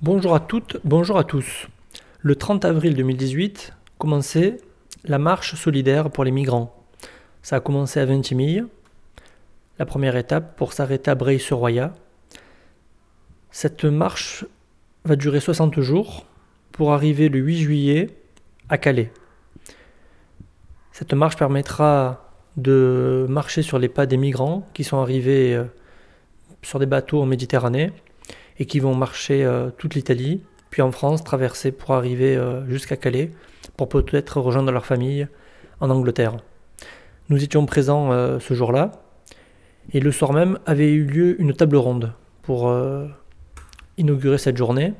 Bonjour à toutes, bonjour à tous. Le 30 avril 2018 commençait la marche solidaire pour les migrants. Ça a commencé à Ventimille, la première étape pour s'arrêter à Breil-sur-Roya. Cette marche va durer 60 jours pour arriver le 8 juillet à Calais. Cette marche permettra de marcher sur les pas des migrants qui sont arrivés euh, sur des bateaux en Méditerranée et qui vont marcher euh, toute l'Italie, puis en France, traverser pour arriver euh, jusqu'à Calais, pour peut-être rejoindre leur famille en Angleterre. Nous étions présents ce jour-là, et le soir même avait eu lieu une table ronde pour inaugurer cette journée.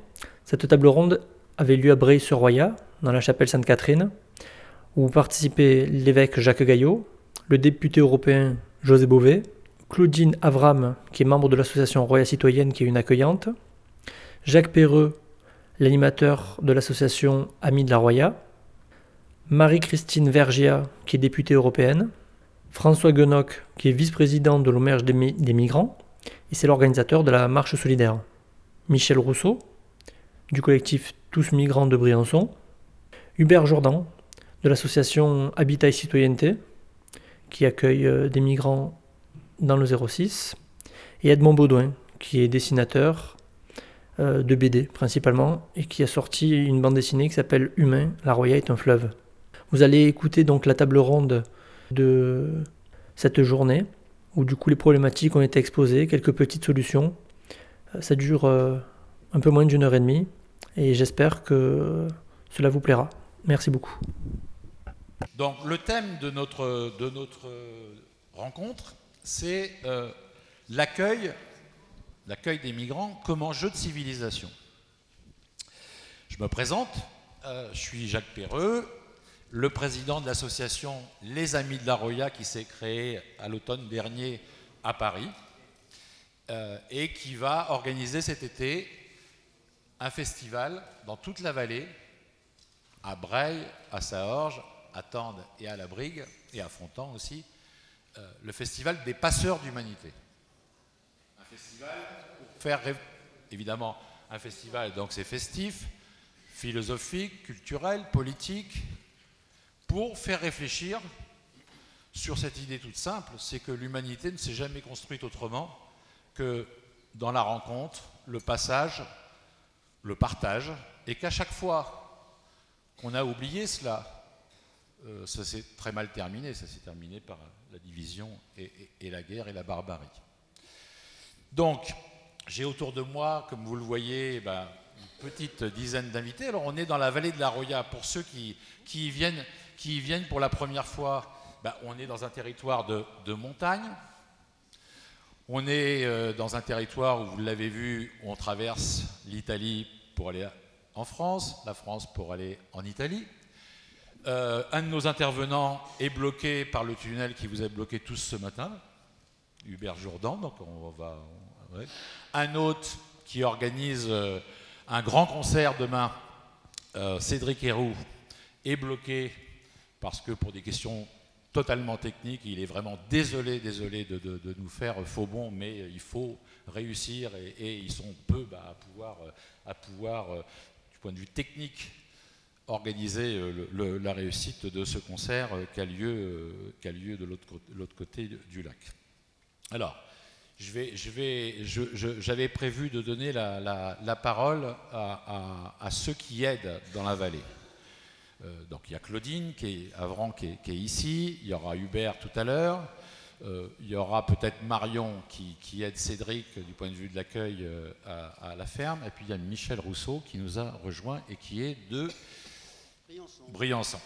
Cette table ronde avait lieu à Breil-sur-Roya, dans la chapelle Sainte-Catherine, où participaient l'évêque Jacques Gaillot, le député européen José Bové, Claudine Avram, qui est membre de l'association Roya Citoyenne, qui est une accueillante, Jacques Perreux, l'animateur de l'association Amis de la Roya, Marie-Christine Vergia, qui est députée européenne, François Guenoc, qui est vice-président de l'Auberge des, des Migrants, et c'est l'organisateur de la marche solidaire. Michel Rousseau, du collectif Tous Migrants de Briançon, Hubert Jourdan, de l'association Habitat et Citoyenneté, qui accueille euh, des migrants dans le 06, et Edmond Baudouin, qui est dessinateur euh, de BD principalement, et qui a sorti une bande dessinée qui s'appelle Humain, la Roya est un fleuve. Vous allez écouter donc la table ronde de cette journée, où du coup les problématiques ont été exposées, quelques petites solutions. Euh, ça dure un peu moins d'une heure et demie, et j'espère que cela vous plaira. Merci beaucoup. Donc le thème de notre, de notre rencontre, c'est euh, l'accueil, des migrants comme enjeu de civilisation. Je me présente, euh, je suis Jacques Perreux, le président de l'association Les Amis de la Roya qui s'est créée à l'automne dernier à Paris euh, et qui va organiser cet été un festival dans toute la vallée, à Breil, à Saorge, à Tende et à la Brigue, et à Fontan aussi, euh, le festival des passeurs d'humanité. Un festival pour faire, évidemment, un festival, donc c'est festif, philosophique, culturel, politique, pour faire réfléchir sur cette idée toute simple, c'est que l'humanité ne s'est jamais construite autrement que dans la rencontre, le passage, le partage, et qu'à chaque fois qu'on a oublié cela, euh, ça s'est très mal terminé. Ça s'est terminé par la division et, la guerre et la barbarie. Donc, j'ai autour de moi, comme vous le voyez, eh ben, une petite dizaine d'invités. Alors, on est dans la vallée de la Roya. Pour ceux qui, y, viennent, pour la première fois, ben, on est dans un territoire de, montagne. On est euh, dans un territoire où, vous l'avez vu, on traverse l'Italie pour aller en France, la France pour aller en Italie. Euh, un de nos intervenants est bloqué par le tunnel qui vous a bloqué tous ce matin, Hubert Jourdan. Donc on va, Un autre qui organise euh, un grand concert demain, euh, Cédric Héroux, est bloqué parce que pour des questions totalement techniques, il est vraiment désolé, désolé de, nous faire faux bon, mais il faut réussir et, ils sont peu bah, à pouvoir, à pouvoir du point de vue technique, organiser euh, la réussite de ce concert euh, qui a lieu, euh, lieu de l'autre côté du lac. Alors, j'avais prévu de donner la, parole à, ceux qui aident dans la vallée. donc il y a Claudine qui est, Avran qui est, ici, il y aura Hubert tout à l'heure, il y aura peut-être Marion qui, aide Cédric du point de vue de l'accueil à, à, la ferme, et puis il y a Michel Rousseau qui nous a rejoint et qui est de Briançon.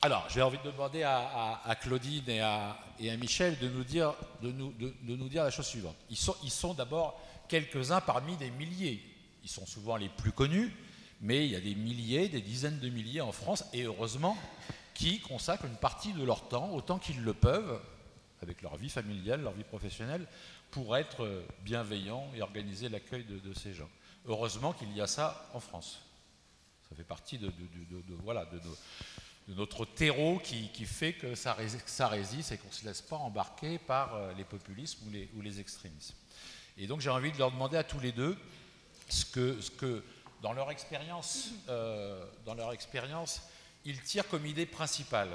Alors, j'ai envie de demander à, Claudine et à, Michel de nous, dire, la chose suivante. Ils sont, ils sont d'abord quelques-uns parmi des milliers. Ils sont souvent les plus connus, mais il y a des milliers, des dizaines de milliers en France, et heureusement, qui consacrent une partie de leur temps, autant qu'ils le peuvent, avec leur vie familiale, leur vie professionnelle, pour être bienveillants et organiser l'accueil de ces gens. Heureusement qu'il y a ça en France. Ça fait partie de, voilà, de, notre terreau qui, fait que ça, résiste et qu'on ne se laisse pas embarquer par euh, les populismes ou les, ou extrémismes. Et donc j'ai envie de leur demander à tous les deux ce que, expérience, dans leur expérience, ils tirent comme idée principale.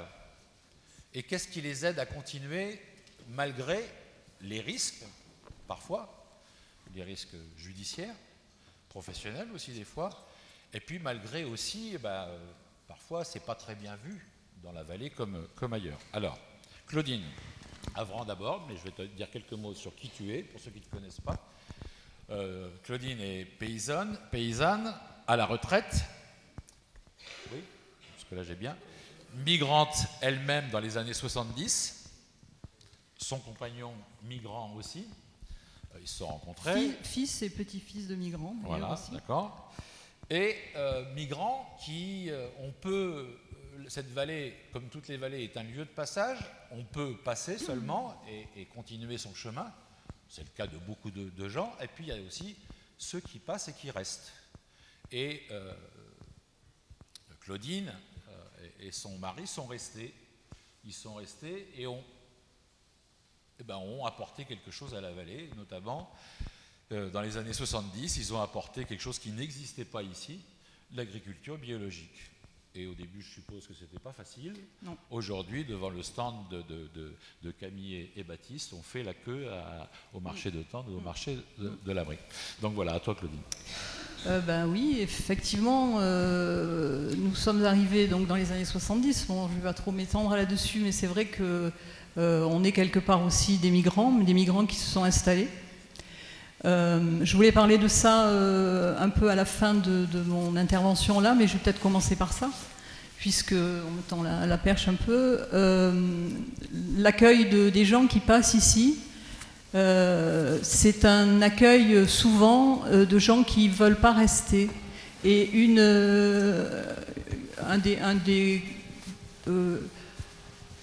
Et qu'est-ce qui les aide à continuer malgré les risques, parfois, les risques judiciaires, professionnels aussi des fois, et puis malgré aussi, euh, parfois c'est pas très bien vu dans la vallée comme, comme ailleurs. Alors, Claudine, avant d'abord, mais je vais te dire quelques mots sur qui tu es, pour ceux qui ne te connaissent pas. Euh, Claudine est paysanne, paysanne, à la retraite. Oui, parce que là j'ai bien. Migrante elle-même dans les années 70 son compagnon migrant aussi. Euh, ils se sont rencontrés. Fils et petit-fils de migrants. Voilà, d'accord. Et euh, migrants qui, euh, on peut, cette vallée, comme toutes les vallées, est un lieu de passage. On peut passer seulement et, continuer son chemin. C'est le cas de beaucoup de, gens. Et puis il y a aussi ceux qui passent et qui restent. Et Claudine et son mari sont restés. Ils sont restés et ont eh ben, ont apporté quelque chose à la vallée, notamment euh, dans les années 70, ils ont apporté quelque chose qui n'existait pas ici, l'agriculture biologique. Et au début, je suppose que ce n'était pas facile. Aujourd'hui, devant le stand de, Camille et, Baptiste, on fait la queue au marché de Tende, au marché de, de l'abri. Donc voilà, à toi Claudine. Euh, ben oui, effectivement, euh, nous sommes arrivés donc dans les années 70. Bon, je ne vais pas trop m'étendre là-dessus, mais c'est vrai que euh, on est quelque part aussi des migrants, des migrants qui se sont installés. Euh, je voulais parler de ça euh, un peu à la fin de, mon intervention là, mais je vais peut-être commencer par ça, puisque on me tend la, perche un peu. L'accueil des gens qui passent ici, c'est un accueil souvent de gens qui ne veulent pas rester. Et une, un des, un des,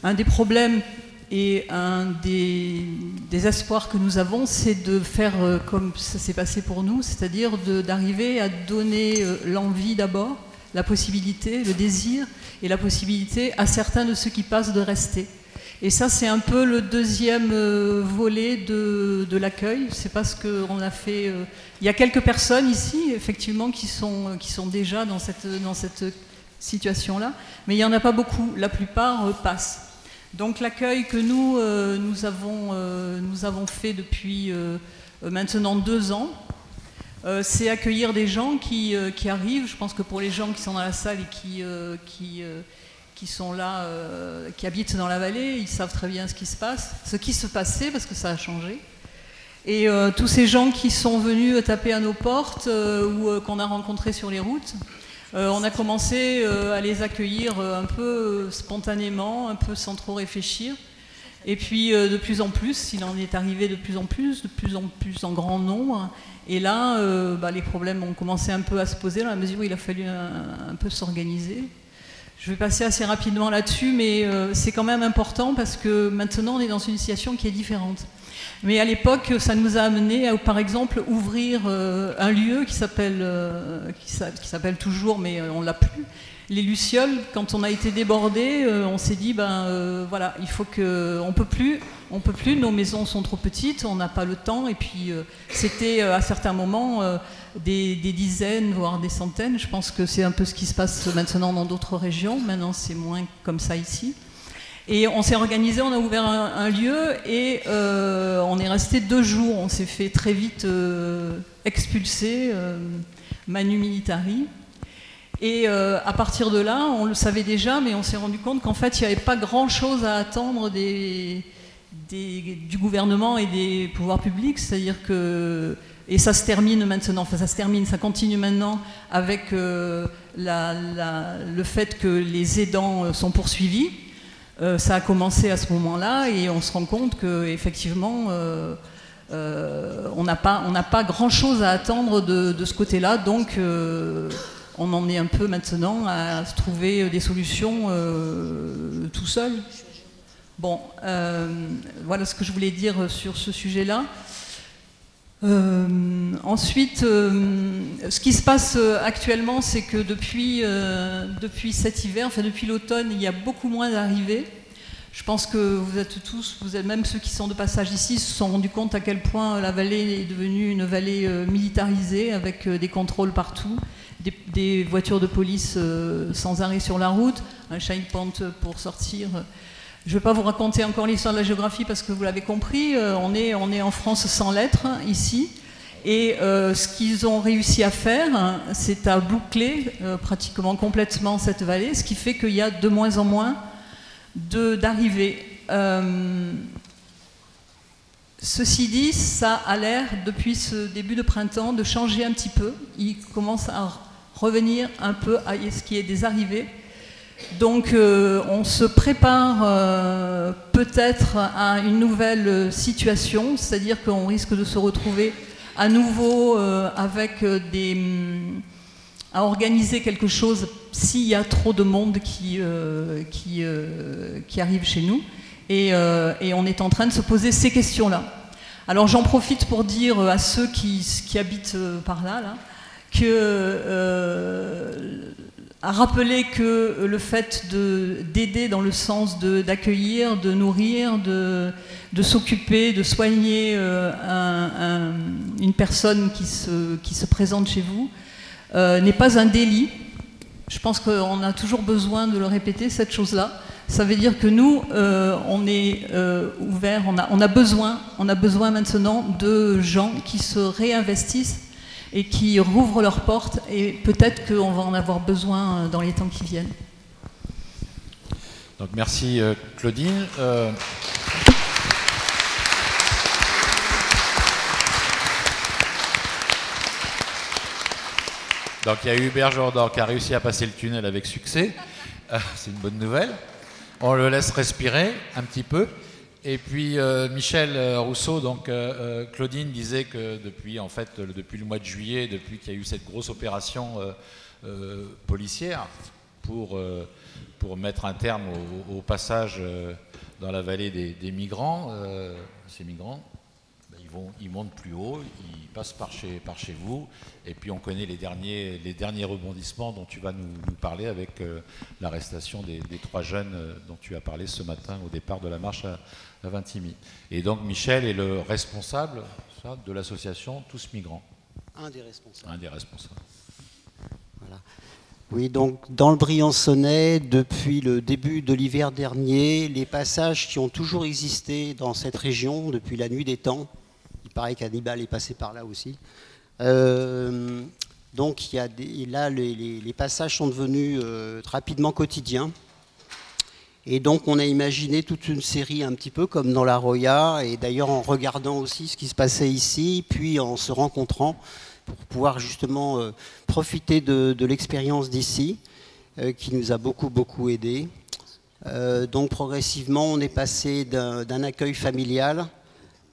un des problèmes et un des, espoirs que nous avons, c'est de faire euh, comme ça s'est passé pour nous, c'est-à-dire d'arriver à donner euh, l'envie d'abord, la possibilité, le désir et la possibilité à certains de ceux qui passent de rester. Et ça, c'est un peu le deuxième euh, volet de, l'accueil. C'est parce qu'on a fait. il y a quelques personnes ici, effectivement, qui sont, qui sont déjà dans cette, dans cette situation-là, mais il n'y en a pas beaucoup. La plupart passent. Donc l'accueil que nous, euh, euh, avons fait depuis euh, maintenant deux ans, c'est accueillir des gens qui, arrivent. Je pense que pour les gens qui sont dans la salle et qui, qui, sont là, qui habitent dans la vallée, ils savent très bien ce qui se passe, ce qui se passait parce que ça a changé. Et tous ces gens qui sont venus taper à nos portes ou qu'on a rencontrés sur les routes, on a commencé euh, à les accueillir euh, un peu spontanément, un peu sans trop réfléchir. Et puis de plus en plus, il en est arrivé de plus en plus, de plus en plus en grand nombre. Et là, bah, les problèmes ont commencé un peu à se poser dans la mesure où il a fallu un, peu s'organiser. Je vais passer assez rapidement là-dessus, mais c'est quand même important parce que maintenant on est dans une situation qui est différente. Mais à l'époque, ça nous a amené à, par exemple, ouvrir euh, un lieu qui s'appelle, euh, qui s'appelle toujours, mais euh, on l'a plus, les Lucioles. Quand on a été débordé, on s'est dit, ben voilà, il faut que, on peut plus, on peut plus. Nos maisons sont trop petites, on n'a pas le temps. Et puis, c'était à certains moments des, des, dizaines, voire des centaines. Je pense que c'est un peu ce qui se passe maintenant dans d'autres régions. Maintenant, c'est moins comme ça ici. Et on s'est organisé, on a ouvert un, lieu et euh, on est resté deux jours. On s'est fait très vite euh, expulser, euh, manu militari. Et à partir de là, on le savait déjà, mais on s'est rendu compte qu'en fait, il n'y avait pas grand-chose à attendre des, du gouvernement et des pouvoirs publics. C'est-à-dire que et ça se termine maintenant, enfin ça se termine, ça continue maintenant avec le fait que les aidants sont poursuivis. Euh, ça a commencé à ce moment-là et on se rend compte qu'effectivement, euh, euh, on n'a pas, pas grand-chose à attendre de, ce côté-là. Donc, on en est un peu maintenant à trouver des solutions tout seul. Bon, voilà ce que je voulais dire sur ce sujet-là. Euh, ensuite, euh, ce qui se passe euh, actuellement, c'est que depuis, depuis cet hiver, enfin depuis l'automne, il y a beaucoup moins d'arrivées Je pense que vous êtes tous, vous êtes même ceux qui sont de passage ici, se sont rendus compte à quel point la vallée est devenue une vallée militarisée avec des contrôles partout, des, voitures de police sans arrêt sur la route, un checkpoint pour sortir. Je ne vais pas vous raconter encore l'histoire de la géographie parce que vous l'avez compris, on est, on est en France sans lettres ici. Et ce qu'ils ont réussi à faire, hein, c'est à boucler pratiquement complètement cette vallée, ce qui fait qu'il y a de moins en moins d'arriver. Euh, ceci dit, ça a l'air, depuis ce début de printemps, de changer un petit peu. Il commence à revenir un peu à ce qui est des arrivées. Donc euh, on se prépare euh, peut-être à une nouvelle situation, c'est-à-dire qu'on risque de se retrouver à nouveau des à organiser quelque chose s'il y a trop de monde qui, euh, qui, euh, arrive chez nous. Et, euh, on est en train de se poser ces questions-là. Alors j'en profite pour dire à ceux qui, qui habitent par là que, à rappeler que le fait d'aider dans le sens d'accueillir, de, nourrir, de, s'occuper, de soigner un, une personne qui se, présente chez vous, euh, n'est pas un délit. Je pense qu'on a toujours besoin de le répéter, cette chose-là. Ça veut dire que nous, euh, on est euh, ouvert, on a besoin maintenant de gens qui se réinvestissent et qui rouvrent leurs portes, et peut-être qu'on va en avoir besoin dans les temps qui viennent. Donc merci Claudine. Donc il y a Hubert Jordan qui a réussi à passer le tunnel avec succès. Euh, c'est une bonne nouvelle. On le laisse respirer un petit peu. Et puis euh, Michel euh, Rousseau, donc Claudine disait que depuis en fait depuis le mois de juillet, depuis qu'il y a eu cette grosse opération policière pour pour mettre un terme au, passage dans la vallée des, des migrants, ces migrants, ils montent plus haut, ils passent par chez, par chez vous, et puis on connaît les derniers, les derniers rebondissements dont tu vas nous, parler avec euh, l'arrestation des, trois jeunes euh, dont tu as parlé ce matin au départ de la marche à, à Vintimille. Et donc Michel est le responsable de l'association Tous Migrants. Un des responsables. Un des responsables. Voilà. Oui, donc dans le Briançonnais, depuis le début de l'hiver dernier, les passages qui ont toujours existé dans cette région depuis la nuit des temps, il paraît qu'Hannibal est passé par là aussi. Euh, donc il y a là, les, passages sont devenus euh, rapidement quotidiens. Et donc on a imaginé toute une série un petit peu comme dans la Roya, et d'ailleurs en regardant aussi ce qui se passait ici, puis en se rencontrant pour pouvoir justement euh, profiter de, l'expérience d'ici, qui nous a beaucoup beaucoup aidé. donc progressivement on est passé d'un accueil familial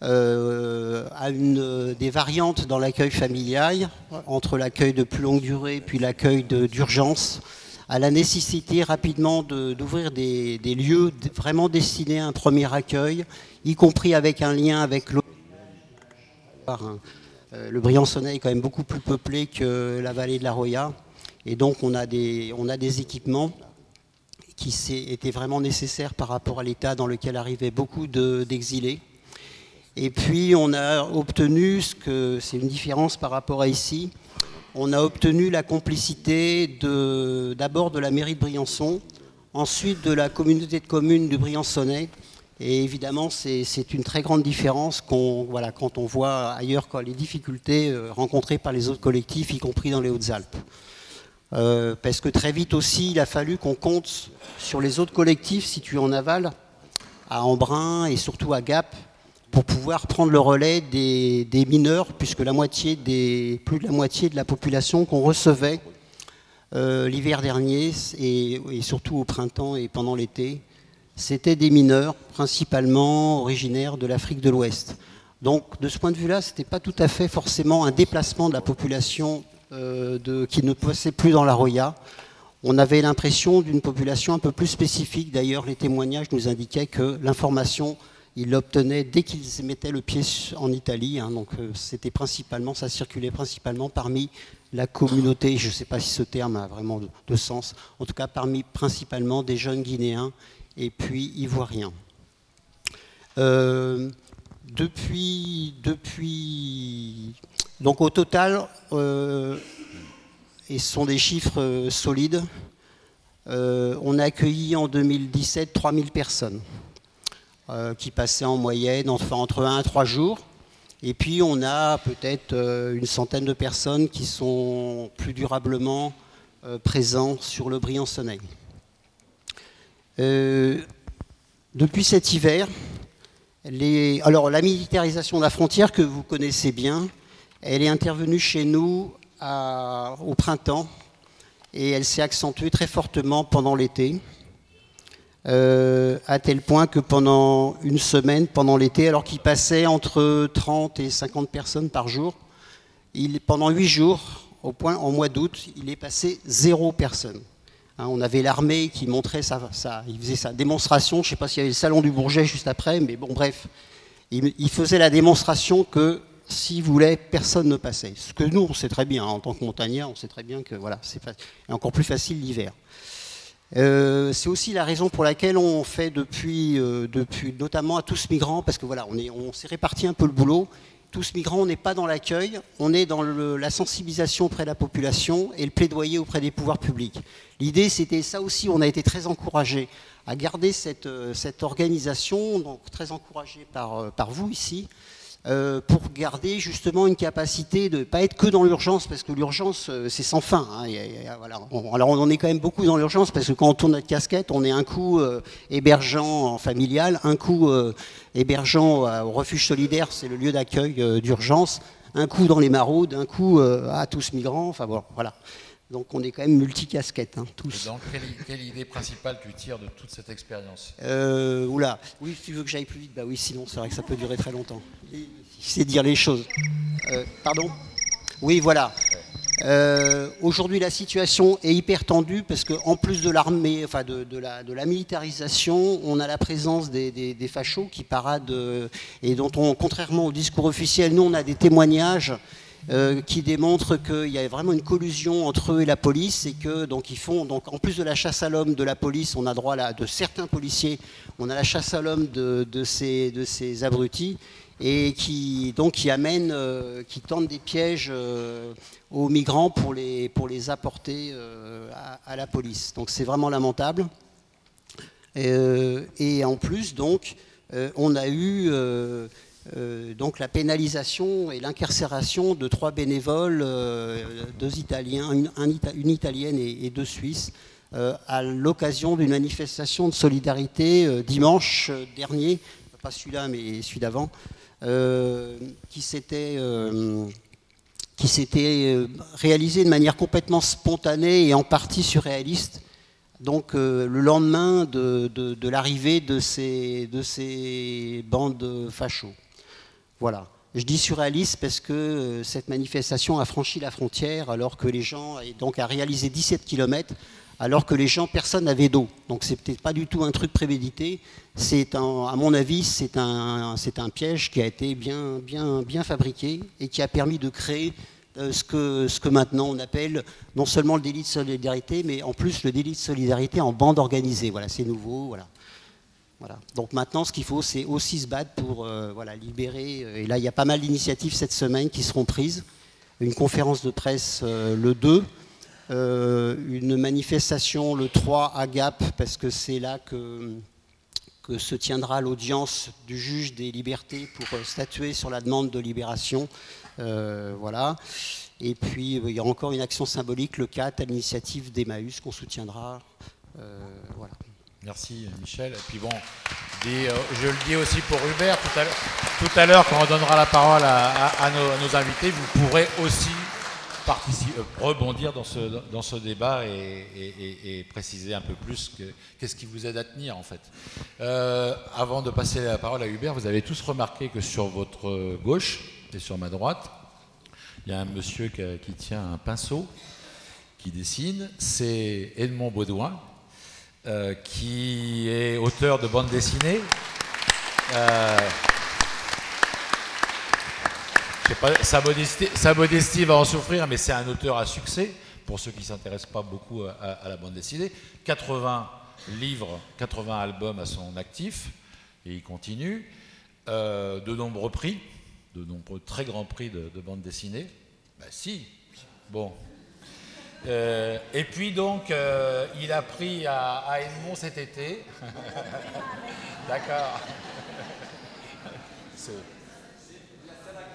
euh, à des variantes dans l'accueil familial, entre l'accueil de plus longue durée puis l'accueil d'urgence, à la nécessité rapidement d'ouvrir des, lieux vraiment destinés à un premier accueil, y compris avec un lien avec l'autre. Euh, le Briançonnais est quand même beaucoup plus peuplé que la vallée de la Roya, et donc on a des, on a des équipements qui étaient vraiment nécessaires par rapport à l'état dans lequel arrivaient beaucoup d'exilés. Et puis on a obtenu, ce que c'est une différence par rapport à ici, on a obtenu la complicité d'abord de, la mairie de Briançon, ensuite de la communauté de communes du Briançonnais. Et évidemment, c'est une très grande différence quand on voit ailleurs les difficultés euh, rencontrées par les autres collectifs, y compris dans les Hautes-Alpes. Euh, parce que très vite aussi, il a fallu qu'on compte sur les autres collectifs situés en aval, à Embrun et surtout à Gap, pour pouvoir prendre le relais des, mineurs, puisque plus de la moitié de la population qu'on recevait euh, l'hiver dernier et, surtout au printemps et pendant l'été, c'était des mineurs principalement originaires de l'Afrique de l'Ouest. Donc de ce point de vue-là, ce n'était pas tout à fait forcément un déplacement de la population euh, qui ne passait plus dans la Roya. On avait l'impression d'une population un peu plus spécifique. D'ailleurs, les témoignages nous indiquaient que l'information il l'obtenait dès qu'ils mettaient le pied en Italie. Hein, donc euh, c'était principalement, ça circulait principalement parmi la communauté. Je ne sais pas si ce terme a vraiment de, sens. En tout cas, parmi principalement des jeunes Guinéens et puis ivoiriens. Euh, depuis, depuis, donc au total, euh, et ce sont des chiffres solides, on a accueilli en 2017 3000 personnes qui passaient en moyenne entre 1 et 3 jours. Et puis on a peut-être une centaine de personnes qui sont plus durablement présents sur le Briançonnais. depuis cet hiver, la militarisation de la frontière que vous connaissez bien, elle est intervenue chez nous au printemps et elle s'est accentuée très fortement pendant l'été, euh, à tel point que pendant une semaine, pendant l'été, alors qu'il passait entre 30 et 50 personnes par jour, pendant huit jours, au point, en mois d'août, il est passé zéro personne. Hein, on avait l'armée qui montrait sa, il faisait sa démonstration. Je ne sais pas s'il y avait le salon du Bourget juste après, mais bon, bref, il, faisait la démonstration que s'il voulait, personne ne passait. Ce que nous, on sait très bien, hein, en tant que montagnard, on sait très bien que voilà, c'est encore plus facile l'hiver. Euh, c'est aussi la raison pour laquelle on fait depuis, euh, notamment à tous migrants, parce que voilà, on, s'est réparti un peu le boulot tous migrants, on n'est pas dans l'accueil, on est dans la sensibilisation auprès de la population et le plaidoyer auprès des pouvoirs publics. L'idée, c'était ça aussi, on a été très encouragé à garder cette, euh, organisation, donc très encouragé par, euh, par vous ici, euh, pour garder justement une capacité de ne pas être que dans l'urgence, parce que l'urgence, euh, c'est sans fin. Hein, alors on en est quand même beaucoup dans l'urgence, parce que quand on tourne notre casquette, on est un coup euh, hébergeant en familial, un coup hébergeant au refuge solidaire, c'est le lieu d'accueil d'urgence, un coup dans les maraudes, un coup à tous migrants, enfin voilà. Donc on est quand même multicasquette, hein, tous. donc quelle, idée principale tu tires de toute cette expérience? Euh, Oula, oui, si tu veux que j'aille plus vite, bah oui, sinon c'est vrai que ça peut durer très longtemps. C'est dire les choses. Euh, pardon? Oui, voilà. Euh, aujourd'hui, la situation est hyper tendue parce qu'en plus de l'armée, enfin de, la, militarisation, on a la présence des, fachos qui paradent et dont on, contrairement au discours officiel, nous on a des témoignages euh, qui démontrent qu'il y a vraiment une collusion entre eux et la police et que donc ils font donc en plus de la chasse à l'homme de la police, on a droit là de certains policiers, on a la chasse à l'homme de, ces, de ces abrutis et qui donc qui amènent, euh, qui tendent des pièges euh, aux migrants pour les pour les apporter à, la police. Donc c'est vraiment lamentable. et en plus donc on a eu donc la pénalisation et l'incarcération de trois bénévoles, euh, deux Italiens, une, Italienne et, deux Suisses, euh, à l'occasion d'une manifestation de solidarité dimanche dernier, pas celui-là mais celui d'avant, qui s'était qui s'était réalisé de manière complètement spontanée et en partie surréaliste. Donc le lendemain de, de l'arrivée de ces, de ces bandes fachos. Voilà. Je dis surréaliste parce que euh, cette manifestation a franchi la frontière alors que les gens, et donc a réalisé 17 km, alors que les gens, personne n'avait d'eau. Donc c'est peut-être pas du tout un truc prémédité. C'est à mon avis, c'est un, piège qui a été bien, bien, bien fabriqué et qui a permis de créer euh, ce que, ce que maintenant on appelle non seulement le délit de solidarité, mais en plus le délit de solidarité en bande organisée. Voilà, c'est nouveau. Voilà. Donc maintenant, ce qu'il faut, c'est aussi se battre pour euh, voilà, libérer. Euh, et là, il y a pas mal d'initiatives cette semaine qui seront prises. Une conférence de presse euh, le 2, une manifestation le 3 à Gap, parce que c'est là que, se tiendra l'audience du juge des libertés pour statuer sur la demande de libération. voilà. Et puis, il y aura encore une action symbolique le 4 à l'initiative d'Emmaüs qu'on soutiendra. voilà. Merci Michel. Et puis bon, euh, je le dis aussi pour Hubert, tout à l'heure, quand on donnera la parole à, nos, invités, vous pourrez aussi euh, rebondir dans ce, dans ce débat et, préciser un peu plus qu'est-ce qui vous aide à tenir en fait. Euh, avant de passer la parole à Hubert, vous avez tous remarqué que sur votre gauche et sur ma droite, il y a un monsieur qui, qui tient un pinceau qui dessine, c'est Edmond Baudouin, euh, qui est auteur de bande dessinée. Euh, sa, modestie, va en souffrir, mais c'est un auteur à succès, pour ceux qui ne s'intéressent pas beaucoup à, la bande dessinée. 80 livres, 80 albums à son actif, et il continue. Euh, de nombreux prix, de nombreux très grands prix de, bande dessinée. Ben si, bon. Euh, et puis donc, euh, il a pris à, à Edmond cet été. D'accord.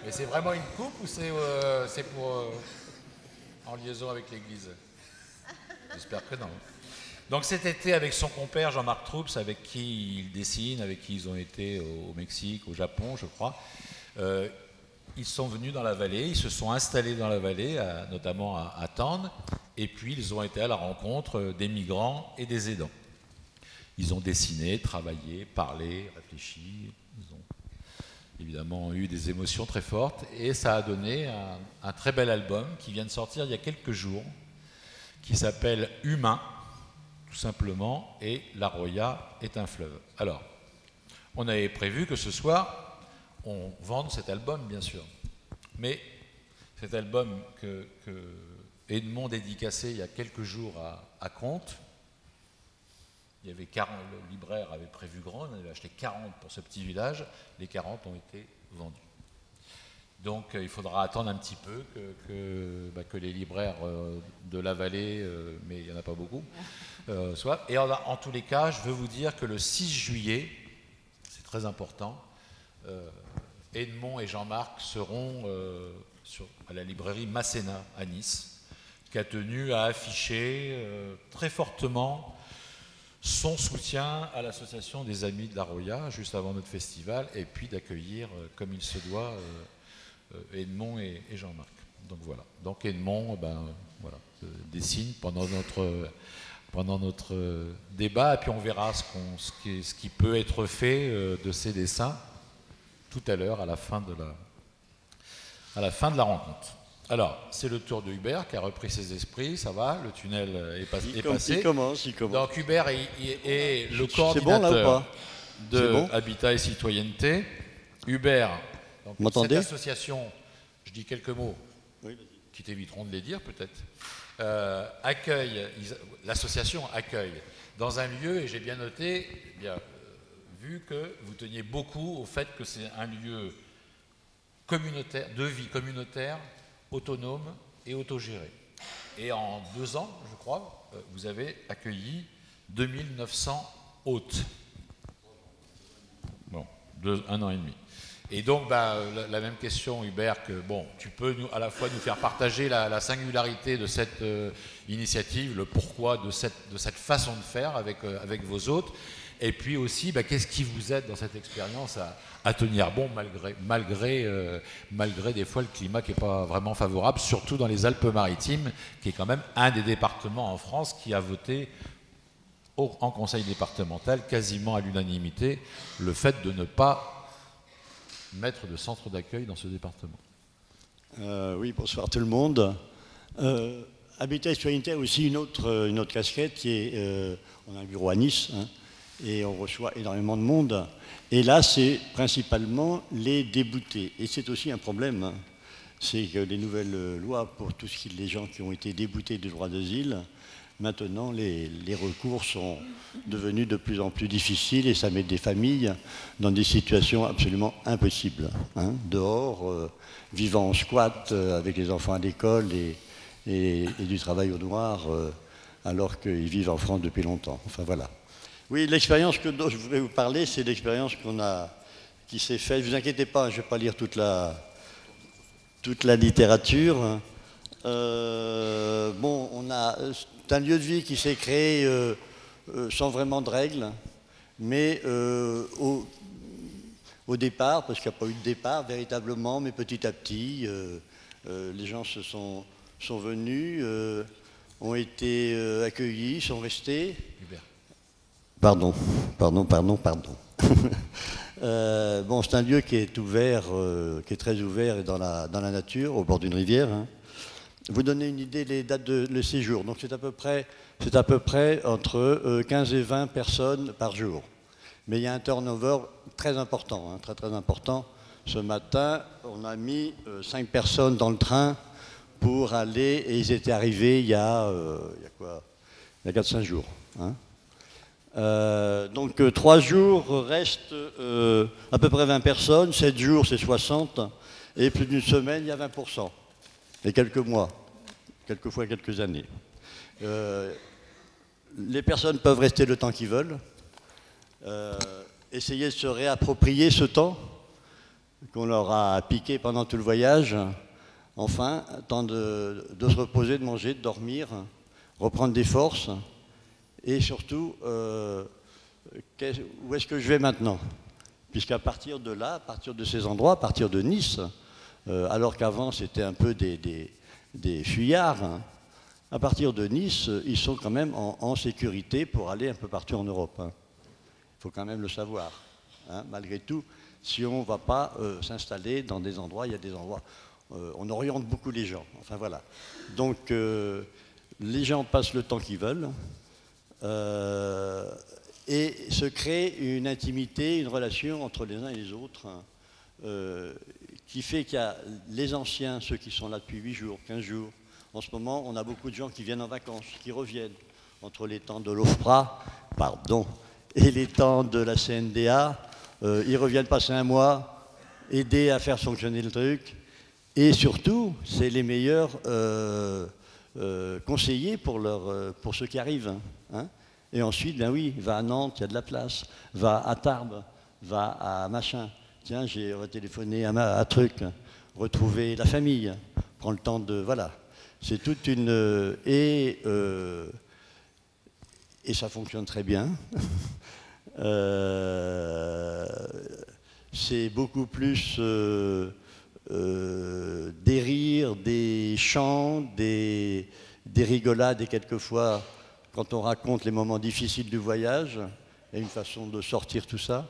Mais c'est vraiment une coupe ou c'est pour en liaison avec l'Église? J'espère que non. Donc cet été, avec son compère Jean-Marc Troups, avec qui il dessine, avec qui ils ont été au Mexique, au Japon, je crois, euh, ils sont venus dans la vallée, ils se sont installés dans la vallée, notamment à, à Tende, et puis ils ont été à la rencontre des migrants et des aidants. Ils ont dessiné, travaillé, parlé, réfléchi, ils ont évidemment eu des émotions très fortes, et ça a donné un, un très bel album qui vient de sortir il y a quelques jours, qui s'appelle Humain, tout simplement, et la Roya est un fleuve. Alors, on avait prévu que ce soir, on vende cet album, bien sûr. Mais cet album que, Edmond dédicacé il y a quelques jours à, à Comte, il y avait 40, le libraire avait prévu grand, on avait acheté 40 pour ce petit village, les 40 ont été vendus. Donc euh, il faudra attendre un petit peu que, bah, les libraires euh, de la vallée, euh, mais il n'y en a pas beaucoup, soient. Et en, tous les cas, je veux vous dire que le 6 juillet, c'est très important, Edmond et Jean-Marc seront à la librairie Masséna à Nice, qui a tenu à afficher très fortement son soutien à l'association des Amis de la Roya juste avant notre festival, et puis d'accueillir comme il se doit euh, Edmond et, Jean-Marc. Donc voilà. Donc Edmond, ben, voilà, euh, dessine pendant notre, pendant notre euh, débat, et puis on verra ce, ce, qui, ce qui, peut être fait de ces dessins tout à l'heure à la fin de la, à la fin de la rencontre. Alors, c'est le tour de Hubert qui a repris ses esprits, ça va, le tunnel est, passé. Il commence, il commence. Donc Hubert est, le coordinateur de Habitat et Citoyenneté. Hubert, donc, cette association, je dis quelques mots qui t'éviteront de les dire peut-être, euh, accueille, l'association accueille dans un lieu, et j'ai bien noté, eh bien, vu que vous teniez beaucoup au fait que c'est un lieu communautaire, de vie communautaire, autonome et autogéré. Et en deux ans, je crois, euh, vous avez accueilli 2900 hôtes. Bon, un an et demi. Et donc, bah, la, même question, Hubert, que bon, tu peux nous, à la fois nous faire partager la, singularité de cette euh, initiative, le pourquoi de cette, de cette façon de faire avec, euh, avec vos hôtes, et puis aussi, bah, qu'est-ce qui vous aide dans cette expérience à, tenir bon malgré, malgré, euh, malgré des fois le climat qui n'est pas vraiment favorable, surtout dans les Alpes-Maritimes, qui est quand même un des départements en France qui a voté en conseil départemental quasiment à l'unanimité le fait de ne pas maître de centre d'accueil dans ce département. Euh, oui, bonsoir tout le monde. Euh, Habitat et a aussi une autre, une autre casquette qui est, on a un bureau à Nice hein, et on reçoit énormément de monde. Et là, c'est principalement les déboutés. Et c'est aussi un problème. Hein. C'est que les nouvelles lois pour tous les gens qui ont été déboutés du droit d'asile Maintenant, les, recours sont devenus de plus en plus difficiles et ça met des familles dans des situations absolument impossibles. Hein. dehors, euh, vivant en squat euh, avec les enfants à l'école et, du travail au noir, euh, alors qu'ils vivent en France depuis longtemps. Enfin voilà. Oui, l'expérience dont je voulais vous parler, c'est l'expérience qu'on a, qui s'est faite. Ne vous inquiétez pas, je ne vais pas lire toute la, littérature. bon, on a c'est un lieu de vie qui s'est créé euh, euh, sans vraiment de règles, mais euh, au, départ, parce qu'il n'y a pas eu de départ véritablement, mais petit à petit, les gens se sont, sont venus, ont été accueillis, sont restés. Pardon, pardon, pardon, pardon. bon, c'est un lieu qui est ouvert, qui est très ouvert et dans la, nature, au bord d'une rivière. Hein vous donnez une idée des dates de, séjour. Donc c'est à peu près, à peu près entre 15 euh, et 20 personnes par jour. Mais il y a un turnover très important, hein, très très important. Ce matin, on a mis 5 euh, personnes dans le train pour aller, et ils étaient arrivés il y a, euh, il y a quoi? Il y a 4-5 jours. Hein. Euh, donc euh, trois jours restent euh, à peu près 20 personnes, sept jours c'est 60, et plus d'une semaine il y a 20%, et quelques mois, quelquefois quelques années. les personnes peuvent rester le temps qu'ils veulent, essayer de se réapproprier ce temps qu'on leur a piqué pendant tout le voyage, enfin, temps de se reposer, de manger, de dormir, reprendre des forces et surtout, euh, où est-ce que je vais maintenant? Puisqu'à partir de là, à partir de ces endroits, à partir de Nice, euh, alors qu'avant c'était un peu des, fuyards, hein, à partir de Nice, ils sont quand même en, sécurité pour aller un peu partout en Europe. Il hein. faut quand même le savoir. Hein, malgré tout, si on ne va pas euh, s'installer dans des endroits, il y a des endroits, on oriente beaucoup les gens. Enfin voilà. Donc les gens passent le temps qu'ils veulent. Euh, et se crée une intimité, une relation entre les uns et les autres, hein, euh, qui fait qu'il y a les anciens, ceux qui sont là depuis 8 jours, 15 jours. En ce moment, on a beaucoup de gens qui viennent en vacances, qui reviennent entre les temps de l'OFPRA, pardon, et les temps de la CNDA. Euh, ils reviennent passer un mois, aider à faire fonctionner le truc. Et surtout, c'est les meilleurs conseillers pour, ceux qui arrivent. Hein. Et ensuite, ben oui, va à Nantes, il y a de la place. Va à Tarbes, va à machin. Tiens, j'ai retéléphoné à, ma, truc, retrouver la famille, prends le temps de. Voilà. C'est toute une. Euh, et, euh, et ça fonctionne très bien. Euh, c'est beaucoup plus des rires, des chants, des, des rigolades et quelquefois quand on raconte les moments difficiles du voyage, il y a une façon de sortir tout ça.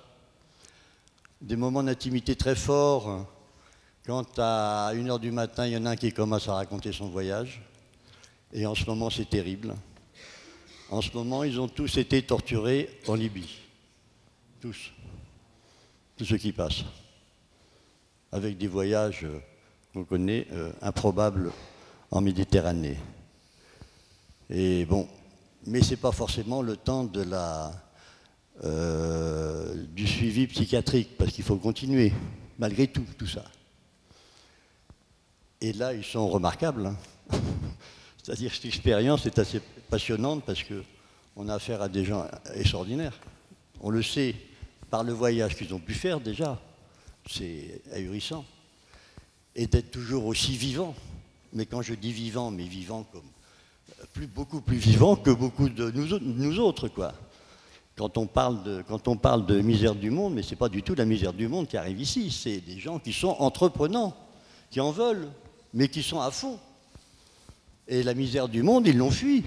Des moments d'intimité très forts, quand à 1h du matin, il y en a un qui commence à raconter son voyage. Et en ce moment, c'est terrible. En ce moment, ils ont tous été torturés en Libye. Tous. Tous ceux qui passent. Avec des voyages, qu'on connaît, euh, improbables en Méditerranée. Et bon, mais ce n'est pas forcément le temps euh, du suivi psychiatrique, parce qu'il faut continuer, malgré tout, tout ça. Et là, ils sont remarquables. Hein. C'est-à-dire que cette expérience est assez passionnante parce qu'on a affaire à des gens extraordinaires. On le sait par le voyage qu'ils ont pu faire déjà. C'est ahurissant. Et d'être toujours aussi vivant. Mais quand je dis vivant, mais vivant comme beaucoup plus vivant que beaucoup de nous, autres. Quand on, parle de, quand on parle de misère du monde, mais ce n'est pas du tout la misère du monde qui arrive ici, c'est des gens qui sont entreprenants, qui en veulent, mais qui sont à fond. Et la misère du monde, ils l'ont fui.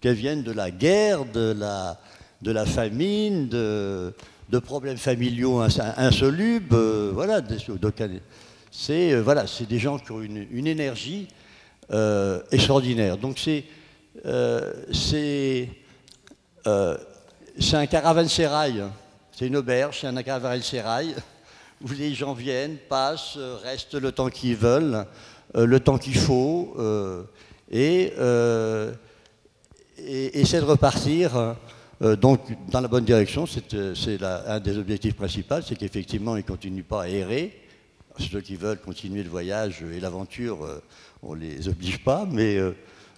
Qu'elle vienne de la guerre, de la, de la famine, de, de problèmes familiaux insolubles, euh, voilà. C'est euh, voilà, des gens qui ont une, une énergie euh, extraordinaire. Donc c'est euh, euh, un caravansérail, c'est une auberge, c'est un caravansérail où les gens viennent, passent, restent le temps qu'ils veulent, le temps qu'il faut, et, et, essaient de repartir donc dans la bonne direction. C'est un des objectifs principaux, c'est qu'effectivement ils ne continuent pas à errer. Ceux qui veulent continuer le voyage et l'aventure on ne les oblige pas, mais euh,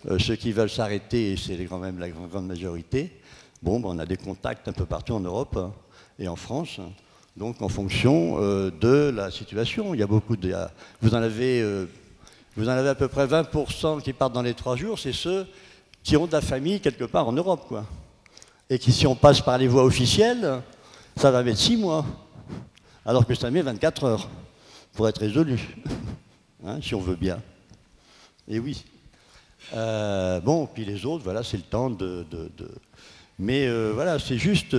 euh, ceux qui veulent s'arrêter, c'est quand même la grande majorité, bon, ben, on a des contacts un peu partout en Europe hein, et en France. Hein. donc en fonction euh, de la situation, il y a beaucoup de... Vous en avez, vous en avez à peu près 20% qui partent dans les trois jours, c'est ceux qui ont de la famille quelque part en Europe, quoi. Et qui, si on passe par les voies officielles, ça va mettre six mois, alors que ça met 24 heures pour être résolu, hein, si on veut bien. Et oui. Euh, bon, puis les autres, voilà, c'est le temps de. Mais euh, voilà, c'est juste,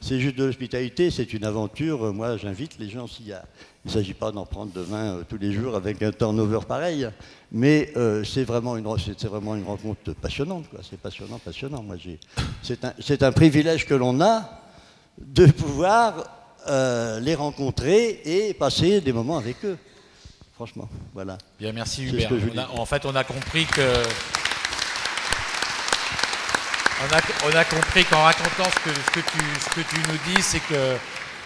c'est juste de l'hospitalité, c'est une aventure. Moi, j'invite les gens s'il y a. Il ne s'agit pas d'en prendre de euh, tous les jours avec un turnover pareil, mais c'est vraiment une, c'est vraiment une rencontre passionnante. C'est passionnant, passionnant. Moi, c'est un privilège que l'on a de pouvoir les rencontrer et passer des moments avec eux franchement. Voilà. Bien, merci Hubert. en fait, on a compris que. on a, compris qu'en racontant ce que, tu, nous dis, c'est que,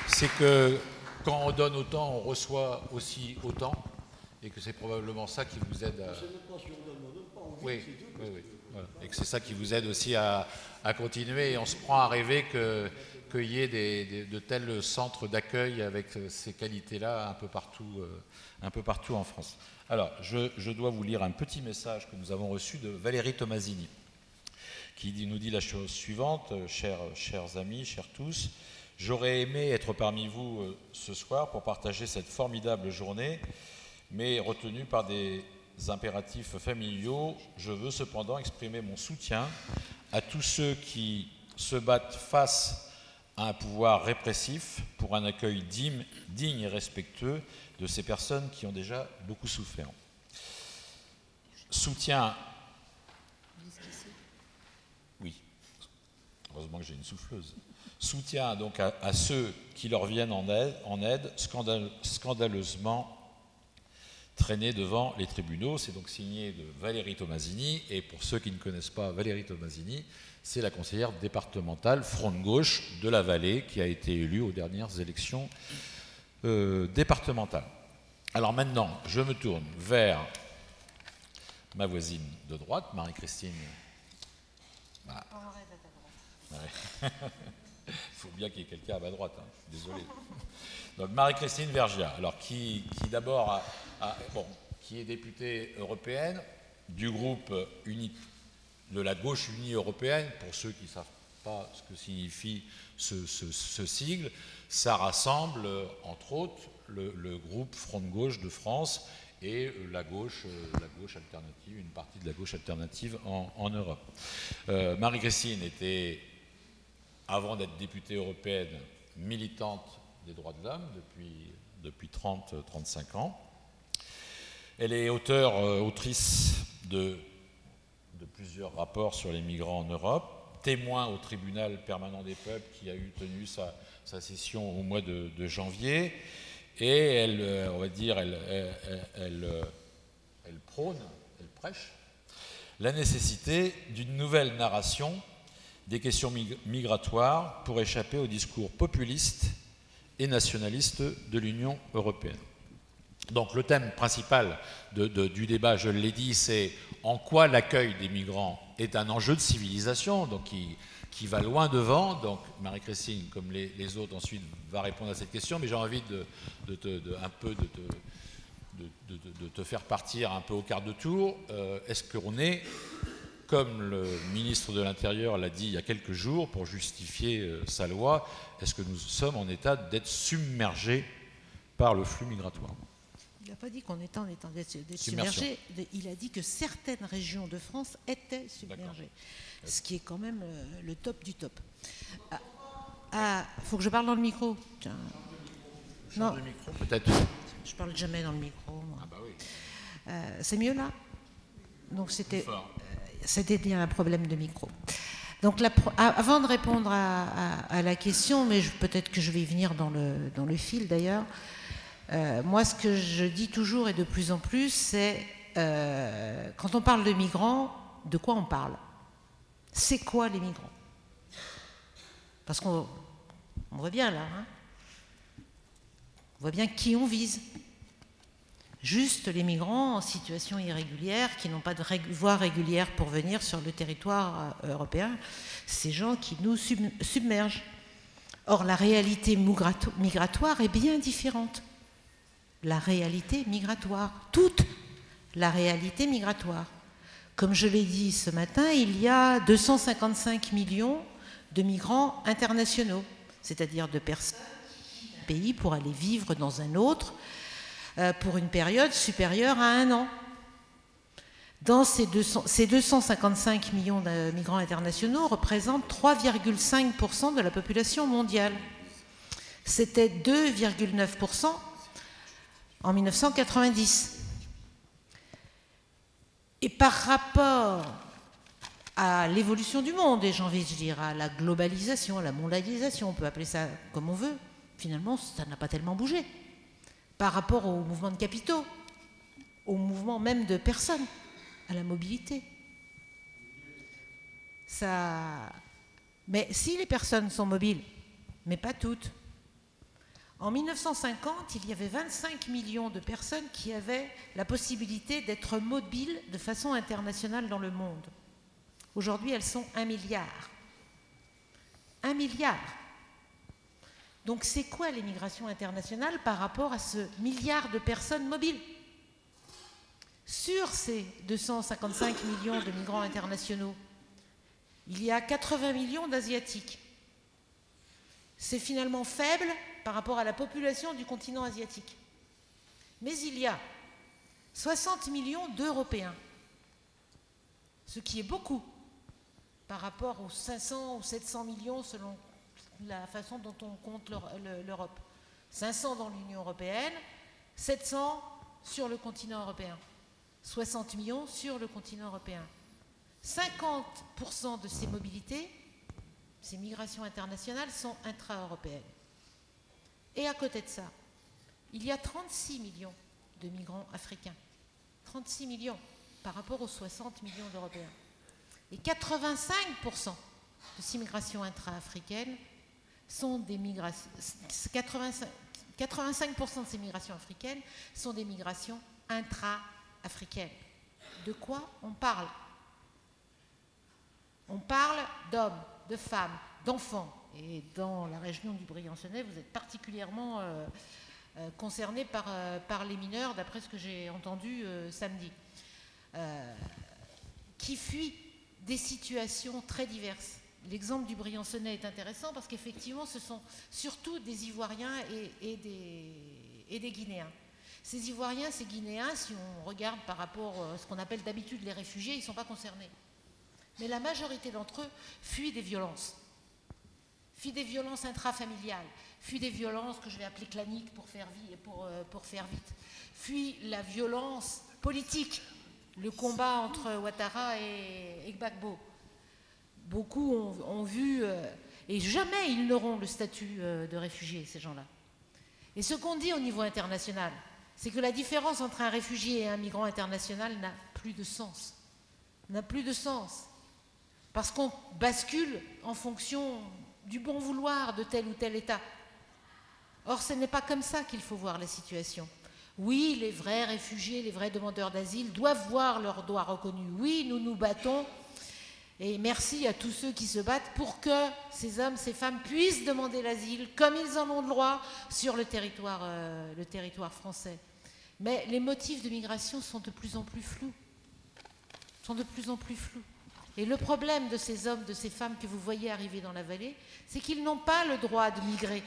c'est que quand on donne autant, on reçoit aussi autant, et que c'est probablement ça qui vous aide à. Oui, oui, oui. Et que c'est ça qui vous aide aussi à, continuer. Et on se prend à rêver qu'il y ait de tels centres d'accueil avec ces qualités-là un peu partout, euh, un peu partout en France. Alors, je, dois vous lire un petit message que nous avons reçu de Valérie Tomasini, qui nous dit la chose suivante, euh, chers, chers amis, chers tous, j'aurais aimé être parmi vous euh, ce soir pour partager cette formidable journée, mais retenu par des impératifs familiaux, je veux cependant exprimer mon soutien à tous ceux qui se battent face à un pouvoir répressif pour un accueil digne et respectueux de ces personnes qui ont déjà beaucoup souffert. Soutien. Oui, heureusement que j'ai une souffleuse. Soutien donc à, ceux qui leur viennent en aide, en aide scandaleusement traînés devant les tribunaux. C'est donc signé de Valérie Tomasini. Et pour ceux qui ne connaissent pas Valérie Tomasini, c'est la conseillère départementale front de gauche de la vallée qui a été élue aux dernières élections euh, départementale. Alors maintenant, je me tourne vers ma voisine de droite, Marie-Christine. Bah. Il faut bien qu'il y ait quelqu'un à ma droite, hein. désolé. Donc Marie-Christine Vergia, alors qui, d'abord bon, qui est députée européenne du groupe de la gauche unie européenne, pour ceux qui ne savent pas ce que signifie ce sigle, ça rassemble, entre autres, le, groupe Front de gauche de France et la gauche, euh, la gauche alternative, une partie de la gauche alternative en, Europe. Euh, Marie-Christine était, avant d'être députée européenne, militante des droits de l'homme depuis, depuis 30-35 ans. Elle est auteure, euh, autrice de, de plusieurs rapports sur les migrants en Europe, témoin au tribunal permanent des peuples qui a eu tenu sa, session au mois de, janvier, et elle, euh, on va dire, elle, elle, elle, prône, elle prêche la nécessité d'une nouvelle narration des questions migratoires pour échapper au discours populiste et nationaliste de l'Union européenne. Donc le thème principal du débat, je l'ai dit, c'est en quoi l'accueil des migrants est un enjeu de civilisation, donc qui, va loin devant. Donc Marie-Christine, comme les, autres ensuite, va répondre à cette question, mais j'ai envie de, te faire partir un peu au quart de tour. Euh, est-ce qu'on est, comme le ministre de l'Intérieur l'a dit il y a quelques jours pour justifier euh, sa loi, est-ce que nous sommes en état d'être submergés par le flux migratoire? Il n'a pas dit qu'on était en état d'être submergé. Il a dit que certaines régions de France étaient submergées ce qui est quand même euh, le, top du top. Ah, ah, faut que je parle dans le micro. Non. Peut-être. Je parle jamais dans le micro. Ah bah oui. Euh, c'est mieux là? Donc c'était, euh, c'était bien un problème de micro. Donc avant de répondre à, la question, mais peut-être que je vais y venir dans le, dans le fil d'ailleurs, moi ce que je dis toujours et de plus en plus, c'est quand on parle de migrants, de quoi on parle? C'est quoi les migrants? Parce qu'on voit bien là, hein on voit bien qui on vise. Juste les migrants en situation irrégulière, qui n'ont pas de voie régulière pour venir sur le territoire euh, européen, ces gens qui nous submergent. Or, la réalité migratoire est bien différente. La réalité migratoire, toute la réalité migratoire. Comme je l'ai dit ce matin, il y a 255 millions de migrants internationaux, c'est-à-dire de personnes qui un pays pour aller vivre dans un autre euh, pour une période supérieure à un an. Dans ces, 255 millions de migrants internationaux représentent 3,5% de la population mondiale. C'était 2,9% en 1990. Et par rapport à l'évolution du monde, et j'ai envie de dire à la globalisation, à la mondialisation, on peut appeler ça comme on veut, finalement, ça n'a pas tellement bougé. Par rapport au mouvement de capitaux, au mouvement même de personnes, à la mobilité. ça... Mais si les personnes sont mobiles, mais pas toutes. En 1950, il y avait 25 millions de personnes qui avaient la possibilité d'être mobiles de façon internationale dans le monde. Aujourd'hui, elles sont un milliard. Un milliard. Donc c'est quoi l'immigration internationale par rapport à ce milliard de personnes mobiles? Sur ces 255 millions de migrants internationaux, il y a 80 millions d'Asiatiques. C'est finalement faible par rapport à la population du continent asiatique. Mais il y a 60 millions d'Européens, ce qui est beaucoup par rapport aux 500 ou 700 millions selon la façon dont on compte l'Europe. 500 dans l'Union européenne, 700 sur le continent européen, 60 millions sur le continent européen. 50% de ces mobilités, ces migrations internationales, sont intra-européennes. Et à côté de ça, il y a 36 millions de migrants africains. 36 millions par rapport aux 60 millions d'Européens. Et 85% de ces migrations intra-africaines sont des migrations. 85, 85% de ces migrations africaines sont des migrations intra-africaines. De quoi on parle? On parle d'hommes, de femmes, d'enfants. Et dans la région du Briançonnais, vous êtes particulièrement euh, euh, concernés par, euh, par, les mineurs, d'après ce que j'ai entendu samedi, qui fuient des situations très diverses. L'exemple du Briançonnais est intéressant parce qu'effectivement, ce sont surtout des Ivoiriens et, des, Guinéens. Ces Ivoiriens, ces Guinéens, si on regarde par rapport à ce qu'on appelle d'habitude les réfugiés, ils ne sont pas concernés. Mais la majorité d'entre eux fuient des violences. Fuient des violences intrafamiliales, fuient des violences que je vais appeler claniques pour faire, euh, vite, fuient la violence politique, le combat entre Ouattara et Gbagbo. Beaucoup ont, vu, euh, et jamais ils n'auront le statut euh, de réfugié, ces gens-là. Et ce qu'on dit au niveau international, c'est que la différence entre un réfugié et un migrant international n'a plus de sens. N'a plus de sens. Parce qu'on bascule en fonction du bon vouloir de tel ou tel État. Or, ce n'est pas comme ça qu'il faut voir la situation. Oui, les vrais réfugiés, les vrais demandeurs d'asile doivent voir leurs droits reconnus. Oui, nous nous battons et merci à tous ceux qui se battent pour que ces hommes, ces femmes puissent demander l'asile comme ils en ont le droit sur le territoire, euh, français. Mais les motifs de migration sont de plus en plus flous. Sont de plus en plus flous. Et le problème de ces hommes, de ces femmes que vous voyez arriver dans la vallée, c'est qu'ils n'ont pas le droit de migrer.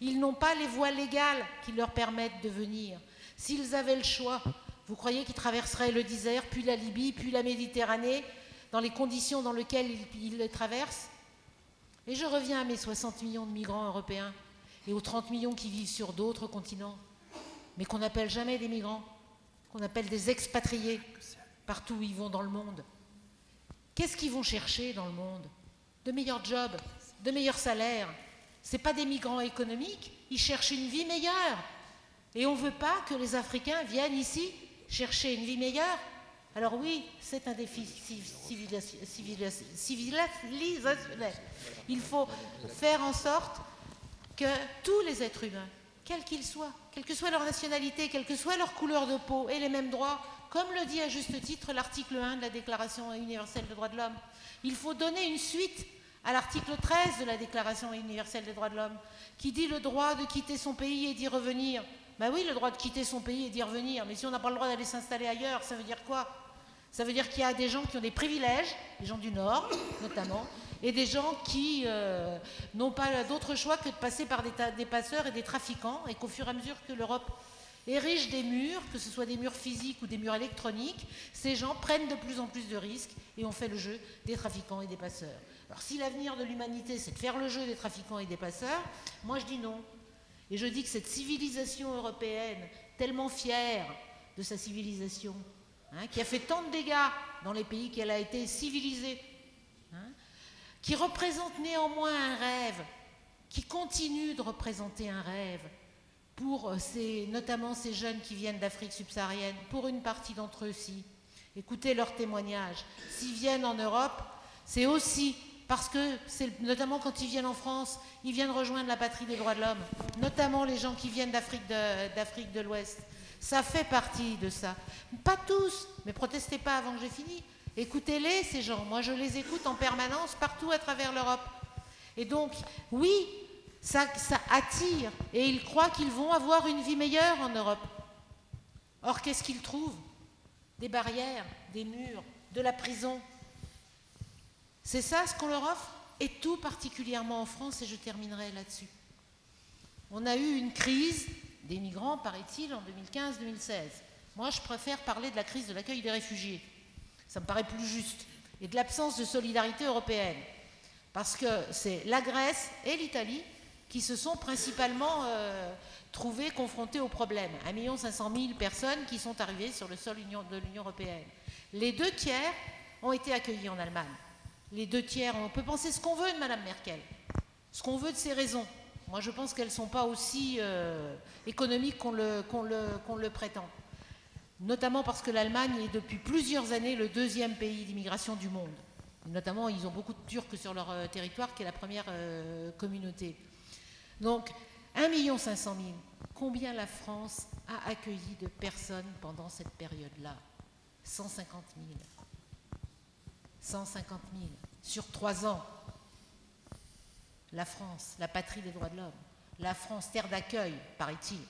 Ils n'ont pas les voies légales qui leur permettent de venir. S'ils avaient le choix, vous croyez qu'ils traverseraient le désert, puis la Libye, puis la Méditerranée, dans les conditions dans lesquelles ils, les traversent. Et je reviens à mes 60 millions de migrants européens et aux 30 millions qui vivent sur d'autres continents, mais qu'on n'appelle jamais des migrants, qu'on appelle des expatriés partout où ils vont dans le monde. Qu'est-ce qu'ils vont chercher dans le monde? De meilleurs jobs, de meilleurs salaires. Ce pas des migrants économiques, ils cherchent une vie meilleure. Et on ne veut pas que les Africains viennent ici chercher une vie meilleure alors oui, c'est un défi civilisationnel. Il faut faire en sorte que tous les êtres humains, quels qu'ils soient, quelle que soit leur nationalité, quelle que soit leur couleur de peau, aient les mêmes droits, comme le dit à juste titre l'article 1 de la Déclaration universelle des droits de l'homme. Il faut donner une suite à l'article 13 de la Déclaration universelle des droits de l'homme, qui dit le droit de quitter son pays et d'y revenir. Ben oui, le droit de quitter son pays et d'y revenir, mais si on n'a pas le droit d'aller s'installer ailleurs, ça veut dire quoi? Ça veut dire qu'il y a des gens qui ont des privilèges, des gens du Nord notamment, et des gens qui euh, n'ont pas d'autre choix que de passer par des, passeurs et des trafiquants, et qu'au fur et à mesure que l'Europe érige des murs, que ce soit des murs physiques ou des murs électroniques, ces gens prennent de plus en plus de risques et on fait le jeu des trafiquants et des passeurs. Alors si l'avenir de l'humanité c'est de faire le jeu des trafiquants et des passeurs, moi je dis non. Et je dis que cette civilisation européenne, tellement fière de sa civilisation, Hein, qui a fait tant de dégâts dans les pays qu'elle a été civilisée, hein, qui représente néanmoins un rêve, qui continue de représenter un rêve pour ces, notamment ces jeunes qui viennent d'Afrique subsaharienne, pour une partie d'entre eux aussi. Écoutez leurs témoignages. S'ils viennent en Europe, c'est aussi parce que, notamment quand ils viennent en France, ils viennent rejoindre la patrie des droits de l'homme, notamment les gens qui viennent d'Afrique de, de l'Ouest. Ça fait partie de ça. Pas tous, mais protestez pas avant que j'ai fini. Écoutez-les, ces gens. Moi, je les écoute en permanence partout à travers l'Europe. Et donc, oui, ça, attire. Et ils croient qu'ils vont avoir une vie meilleure en Europe. Or, qu'est-ce qu'ils trouvent? Des barrières, des murs, de la prison. C'est ça ce qu'on leur offre? Et tout particulièrement en France, et je terminerai là-dessus. On a eu une crise des migrants, paraît-il, en 2015-2016. Moi, je préfère parler de la crise de l'accueil des réfugiés. Ça me paraît plus juste. Et de l'absence de solidarité européenne. Parce que c'est la Grèce et l'Italie qui se sont principalement euh, trouvées confrontées au problème. 1 500 000 personnes qui sont arrivées sur le sol de l'Union européenne. Les deux tiers ont été accueillis en Allemagne. Les deux tiers, on peut penser ce qu'on veut de Mme Merkel, ce qu'on veut de ses raisons. Moi, je pense qu'elles ne sont pas aussi euh, économiques qu'on le, prétend notamment parce que l'Allemagne est depuis plusieurs années le deuxième pays d'immigration du monde. Notamment, ils ont beaucoup de Turcs sur leur euh, territoire, qui est la première euh, communauté. Donc, 1 500 000. Combien la France a accueilli de personnes pendant cette période-là? 150 000. 150 000 sur trois ans. La France, la patrie des droits de l'homme. La France, terre d'accueil, paraît-il.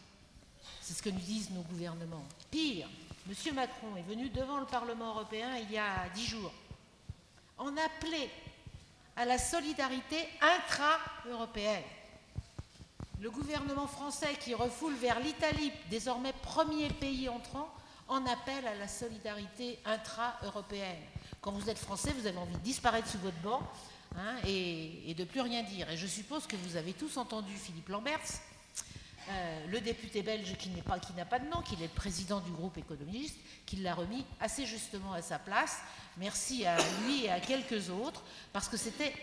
C'est ce que nous disent nos gouvernements. Pire, M. Macron est venu devant le Parlement européen il y a dix jours en appeler à la solidarité intra-européenne. Le gouvernement français qui refoule vers l'Italie, désormais premier pays entrant, en appelle à la solidarité intra-européenne. Quand vous êtes français, vous avez envie de disparaître sous votre banc hein, et, de plus rien dire. Et je suppose que vous avez tous entendu Philippe Lamberts euh, le député belge qui n'a pas, pas, de nom, qui est le président du groupe économiste, qui l'a remis assez justement à sa place. Merci à lui et à quelques autres, parce que c'était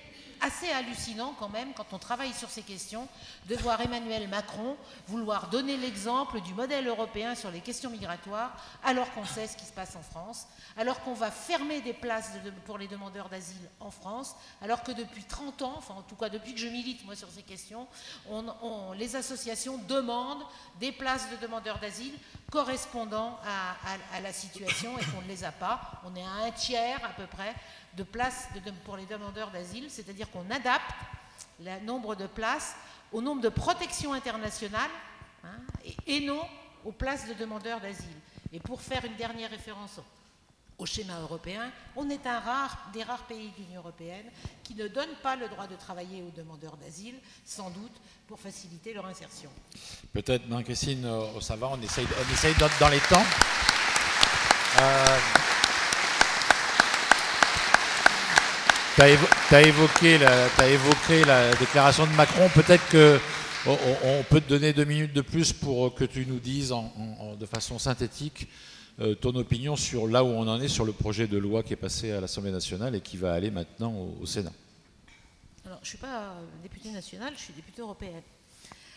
assez hallucinant quand même, quand on travaille sur ces questions, de voir Emmanuel Macron vouloir donner l'exemple du modèle européen sur les questions migratoires, alors qu'on sait ce qui se passe en France, alors qu'on va fermer des places pour les demandeurs d'asile en France, alors que depuis 30 ans, enfin en tout cas depuis que je milite moi sur ces questions, les associations demandent des places de demandeurs d'asile correspondant à, à la situation et qu'on ne les a pas. On est à un tiers à peu près de places pour les demandeurs d'asile, c'est-à-dire qu'on adapte le nombre de places au nombre de protections internationales hein, et, non aux places de demandeurs d'asile. Et pour faire une dernière référence au schéma européen, on est un des rares pays de l'Union européenne qui ne donne pas le droit de travailler aux demandeurs d'asile, sans doute pour faciliter leur insertion. Peut-être, Marie-Christine, euh, ça va, on essaye, on dans les temps. Euh, Tu as, évoqué la, déclaration de Macron. Peut-être qu'on on peut te donner deux minutes de plus pour que tu nous dises de façon synthétique euh, ton opinion sur là où on en est sur le projet de loi qui est passé à l'Assemblée nationale et qui va aller maintenant au, Sénat. Alors, je ne suis pas députée nationale, je suis députée européenne.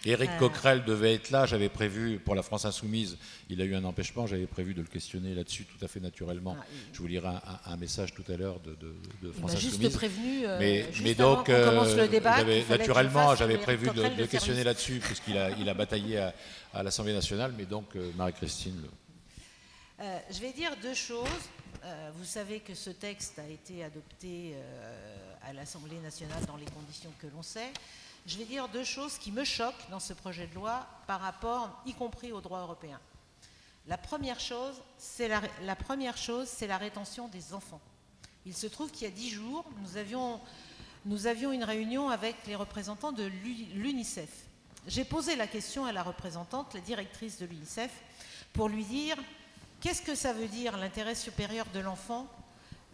Éric euh. Coquerel devait être là, j'avais prévu, pour la France Insoumise, il a eu un empêchement, j'avais prévu de le questionner là-dessus tout à fait naturellement. Ah, je vous lirai un, message tout à l'heure de, France Insoumise. juste prévenu, euh, mais, mais donc, le débat, naturellement, j'avais prévu de, le questionner là-dessus, puisqu'il a, il a bataillé à, l'Assemblée nationale, mais donc euh, Marie-Christine. je vais dire deux choses. vous savez que ce texte a été adopté à l'Assemblée nationale dans les conditions que l'on sait je vais dire deux choses qui me choquent dans ce projet de loi par rapport, y compris au droit européen. La première chose, c'est la, rétention des enfants. Il se trouve qu'il y a dix jours, nous avions une réunion avec les représentants de l'UNICEF. J'ai posé la question à la représentante, la directrice de l'UNICEF, pour lui dire qu'est-ce que ça veut dire l'intérêt supérieur de l'enfant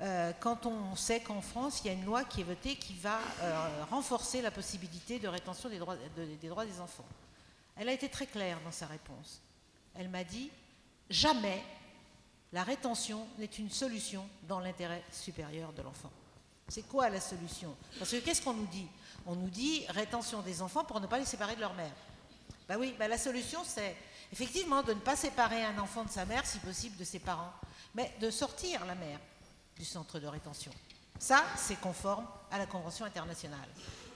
euh, quand on sait qu'en France, il y a une loi qui est votée qui va euh, renforcer la possibilité de rétention des droits, des enfants. Elle a été très claire dans sa réponse. Elle m'a dit, jamais la rétention n'est une solution dans l'intérêt supérieur de l'enfant. C'est quoi la solution? Parce que qu'est-ce qu'on nous dit? On nous dit rétention des enfants pour ne pas les séparer de leur mère. Ben oui, ben la solution c'est effectivement de ne pas séparer un enfant de sa mère, si possible de ses parents, mais de sortir la mère du centre de rétention. Ça, c'est conforme à la Convention internationale.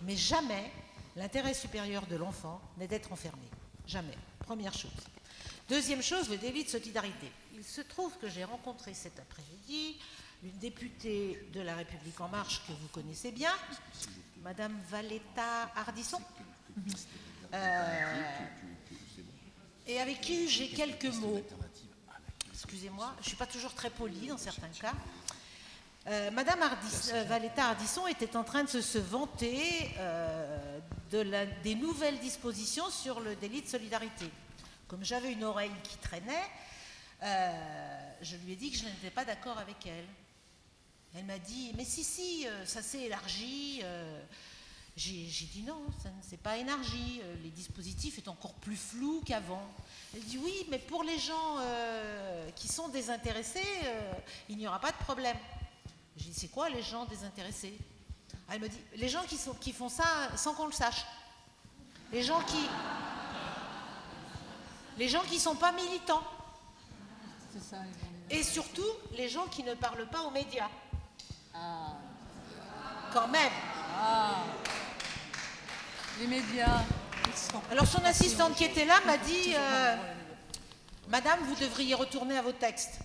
Mais jamais l'intérêt supérieur de l'enfant n'est d'être enfermé. Jamais. Première chose. Deuxième chose, le délit de solidarité. Il se trouve que j'ai rencontré cet après-midi une députée de La République En Marche que vous connaissez bien, Madame Valetta Hardisson, euh, et avec qui j'ai quelques mots. Excusez-moi, je ne suis pas toujours très polie dans certains cas. Euh, Madame euh, Valetta Hardisson était en train de se, vanter de des nouvelles dispositions sur le délit de solidarité. Comme j'avais une oreille qui traînait, je lui ai dit que je n'étais pas d'accord avec elle. Elle m'a dit, mais si, si, euh, ça s'est élargi. Euh. J'ai dit non, ça ne s'est pas élargi. Euh, les dispositifs est encore plus flous qu'avant. Elle dit oui, mais pour les gens qui sont désintéressés, il n'y aura pas de problème. J'ai dit c'est quoi les gens désintéressés? Elle me dit les gens qui, sont, qui font ça sans qu'on le sache. Les gens qui. Les gens qui ne sont pas militants. Et surtout, les gens qui ne parlent pas aux médias. Ah. Quand même. Ah. Les médias. Alors son assistante qui était là m'a dit euh, Madame, vous devriez retourner à vos textes.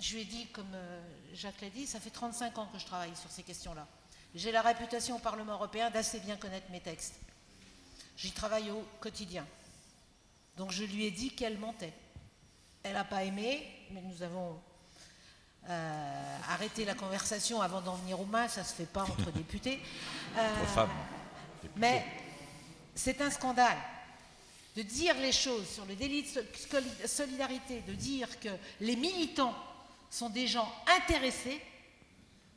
Je lui ai dit, comme euh, Jacques l'a dit, ça fait 35 ans que je travaille sur ces questions-là. J'ai la réputation au Parlement européen d'assez bien connaître mes textes. J'y travaille au quotidien. Donc je lui ai dit qu'elle mentait. Elle n'a pas aimé, mais nous avons euh, arrêter la conversation avant d'en venir aux mains, ça ne se fait pas entre députés. Euh, mais c'est un scandale de dire les choses sur le délit de solidarité, de dire que les militants sont des gens intéressés,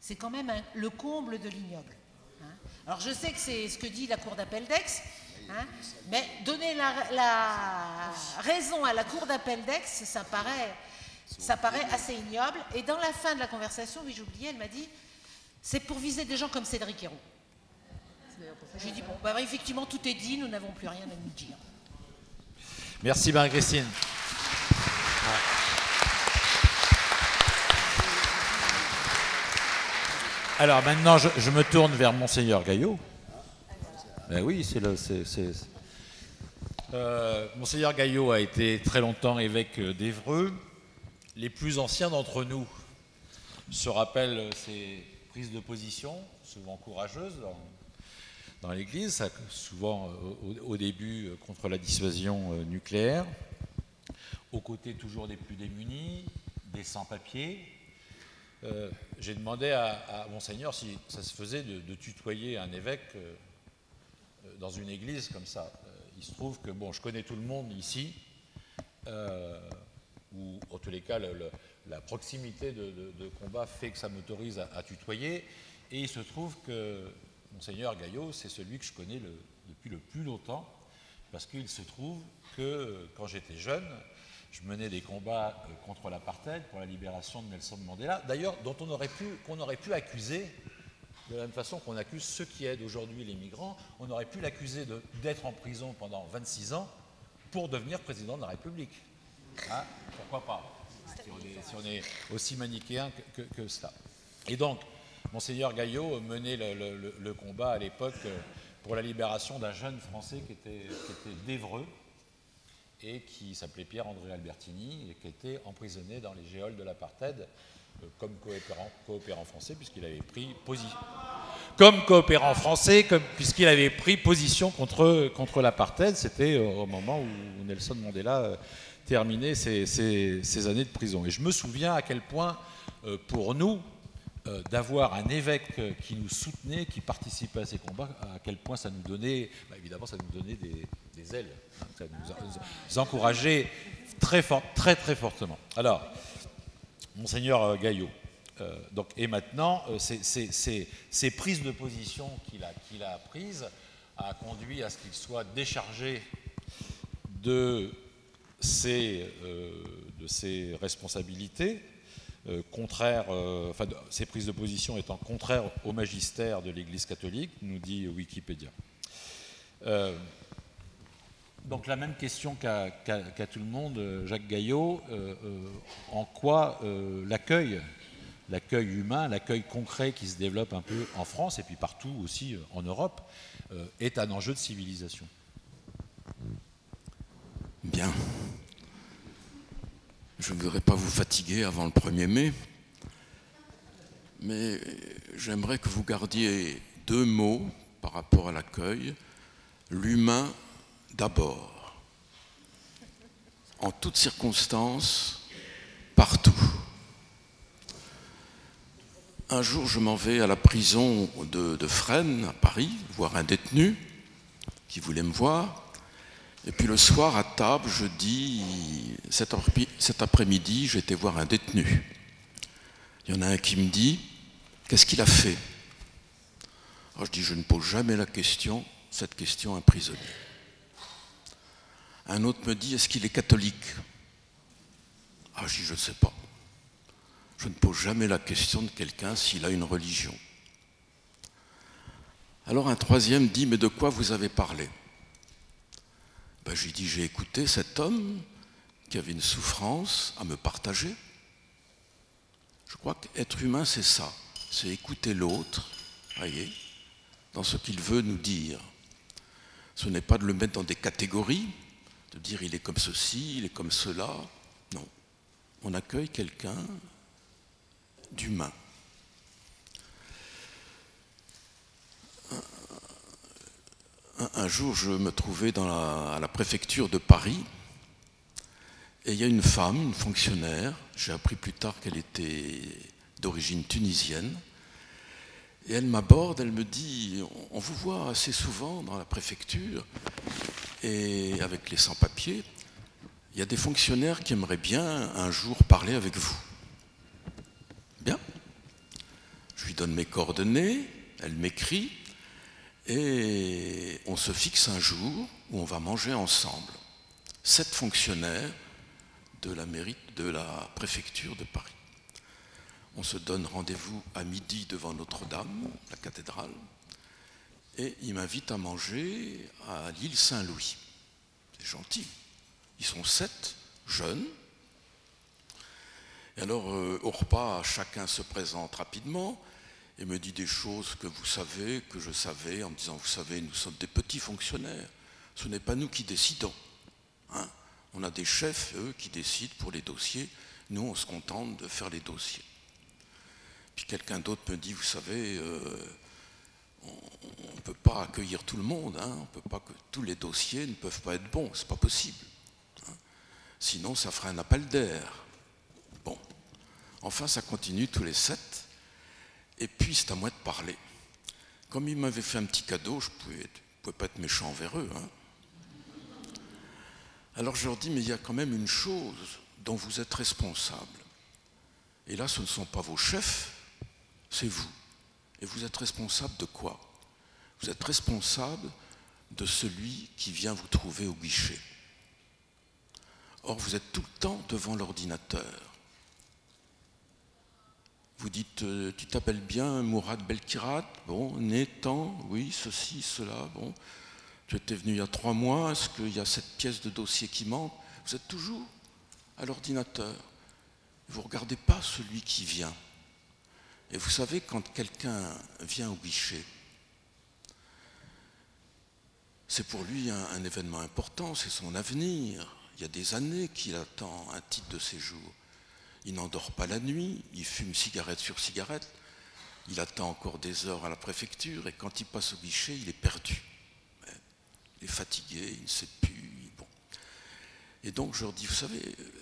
c'est quand même le comble de l'ignoble. Hein. Alors je sais que c'est ce que dit la Cour d'appel d'Aix, hein, mais donner la, raison à la Cour d'appel d'Aix, ça paraît ça paraît assez ignoble. Et dans la fin de la conversation, oui, j'ai oublié, elle m'a dit c'est pour viser des gens comme Cédric Hérault. J'ai dit bon, bah, effectivement, tout est dit, nous n'avons plus rien à nous dire. Merci Marie-Christine. Alors maintenant, je, me tourne vers Monseigneur Gaillot. Ben oui, c'est le. Euh, Monseigneur Gaillot a été très longtemps évêque d'Evreux les plus anciens d'entre nous se rappellent ces prises de position, souvent courageuses dans, l'Église, souvent euh, au, début euh, contre la dissuasion nucléaire, aux côtés toujours des plus démunis, des sans-papiers. J'ai demandé à, Monseigneur si ça se faisait de, tutoyer un évêque dans une église comme ça. il se trouve que, bon, je connais tout le monde ici ou en tous les cas la proximité de, combat fait que ça m'autorise à, tutoyer. Et il se trouve que Monseigneur Gaillot, c'est celui que je connais depuis le plus longtemps, parce qu'il se trouve que quand j'étais jeune, je menais des combats euh, contre l'apartheid pour la libération de Nelson Mandela, d'ailleurs dont on aurait pu, qu'on aurait pu accuser, de la même façon qu'on accuse ceux qui aident aujourd'hui les migrants, on aurait pu l'accuser d'être en prison pendant 26 ans pour devenir président de la République. Hein, pourquoi pas si on, est, aussi manichéen que, cela. Et donc, Monseigneur Gaillot menait le, combat à l'époque euh, pour la libération d'un jeune Français qui était, d'Evreux et qui s'appelait Pierre-André Albertini et qui était emprisonné dans les géoles de l'apartheid euh, comme coopérant, français puisqu'il avait pris position comme coopérant français puisqu'il avait pris position contre, l'apartheid. C'était au moment où Nelson Mandela terminer ces, années de prison. Et je me souviens à quel point, euh, pour nous, euh, d'avoir un évêque qui nous soutenait, qui participait à ces combats, à quel point ça nous donnait, bah, évidemment, ça nous donnait des, ailes, hein, ça nous, très, fort, très, très fortement. Alors, Monseigneur euh, Gaillot, donc, et maintenant, ces, prises de position qu'il a, a prises a conduit à ce qu'il soit déchargé de euh, de ses responsabilités, euh, contraires, euh, enfin, ses prises de position étant contraires au magistère de l'Église catholique, nous dit Wikipédia. Donc la même question qu'à tout le monde, Jacques Gaillot, en quoi l'accueil l'accueil humain, l'accueil concret qui se développe un peu en France et puis partout aussi en Europe, est un enjeu de civilisation? Bien. Je ne voudrais pas vous fatiguer avant le 1er mai, mais j'aimerais que vous gardiez deux mots par rapport à l'accueil. L'humain d'abord, en toutes circonstances, partout. Un jour, je m'en vais à la prison de, Fresnes, à Paris, voir un détenu qui voulait me voir. Et puis le soir, à table, je dis, cet après-midi, j'étais voir un détenu. Il y en a un qui me dit, qu'est-ce qu'il a fait? Alors je dis, je ne pose jamais la question, cette question à un prisonnier. Un autre me dit, est-ce qu'il est catholique? Ah, je dis, je ne sais pas. Je ne pose jamais la question de quelqu'un s'il a une religion. Alors un troisième dit, mais de quoi vous avez parlé? Ben, J'ai dit, j'ai écouté cet homme qui avait une souffrance à me partager. Je crois qu'être humain, c'est ça. C'est écouter l'autre, voyez, dans ce qu'il veut nous dire. Ce n'est pas de le mettre dans des catégories, de dire il est comme ceci, il est comme cela. Non. On accueille quelqu'un d'humain. Un, jour, je me trouvais dans à la préfecture de Paris et il y a une femme, une fonctionnaire, j'ai appris plus tard qu'elle était d'origine tunisienne, et elle m'aborde, elle me dit, on vous voit assez souvent dans la préfecture, et avec les sans-papiers, il y a des fonctionnaires qui aimeraient bien un jour parler avec vous. Bien. Je lui donne mes coordonnées, elle m'écrit, et on se fixe un jour où on va manger ensemble. Sept fonctionnaires de la mairie de la préfecture de Paris. On se donne rendez-vous à midi devant Notre-Dame, la cathédrale, et il m'invite à manger à l'île Saint-Louis. C'est gentil. Ils sont sept, jeunes. Et alors, euh, au repas, chacun se présente rapidement et me dit des choses que vous savez, que je savais, en me disant, vous savez, nous sommes des petits fonctionnaires. Ce n'est pas nous qui décidons. Hein. On a des chefs, eux, qui décident pour les dossiers. Nous, on se contente de faire les dossiers. Puis quelqu'un d'autre me dit, vous savez, euh, on peut pas accueillir tout le monde. Hein. on peut pas que tous les dossiers ne peuvent pas être bons. C'est pas possible. Hein. Sinon, ça ferait un appel d'air. Bon. Enfin, ça continue tous les sept. Et puis, c'est à moi de parler. Comme il m'avait fait un petit cadeau, je ne pouvais, pouvais, pas être méchant envers eux. Hein. Alors je leur dis, mais il y a quand même une chose dont vous êtes responsable. Et là, ce ne sont pas vos chefs, c'est vous. Et vous êtes responsable de quoi? Vous êtes responsable de celui qui vient vous trouver au guichet. Or, vous êtes tout le temps devant l'ordinateur. Vous dites, euh, tu t'appelles bien Mourad Belkirat Bon, né, temps, oui, ceci, cela, bon. Tu étais venu il y a trois mois, est-ce qu'il y a cette pièce de dossier qui manque? Vous êtes toujours à l'ordinateur. Vous ne regardez pas celui qui vient. Et vous savez, quand quelqu'un vient au guichet, c'est pour lui un, événement important, c'est son avenir. Il y a des années qu'il attend un titre de séjour. Il n'endort pas la nuit, il fume cigarette sur cigarette, il attend encore des heures à la préfecture et quand il passe au guichet, il est perdu il est fatigué, il ne sait plus. Bon. Et donc je leur dis, vous savez,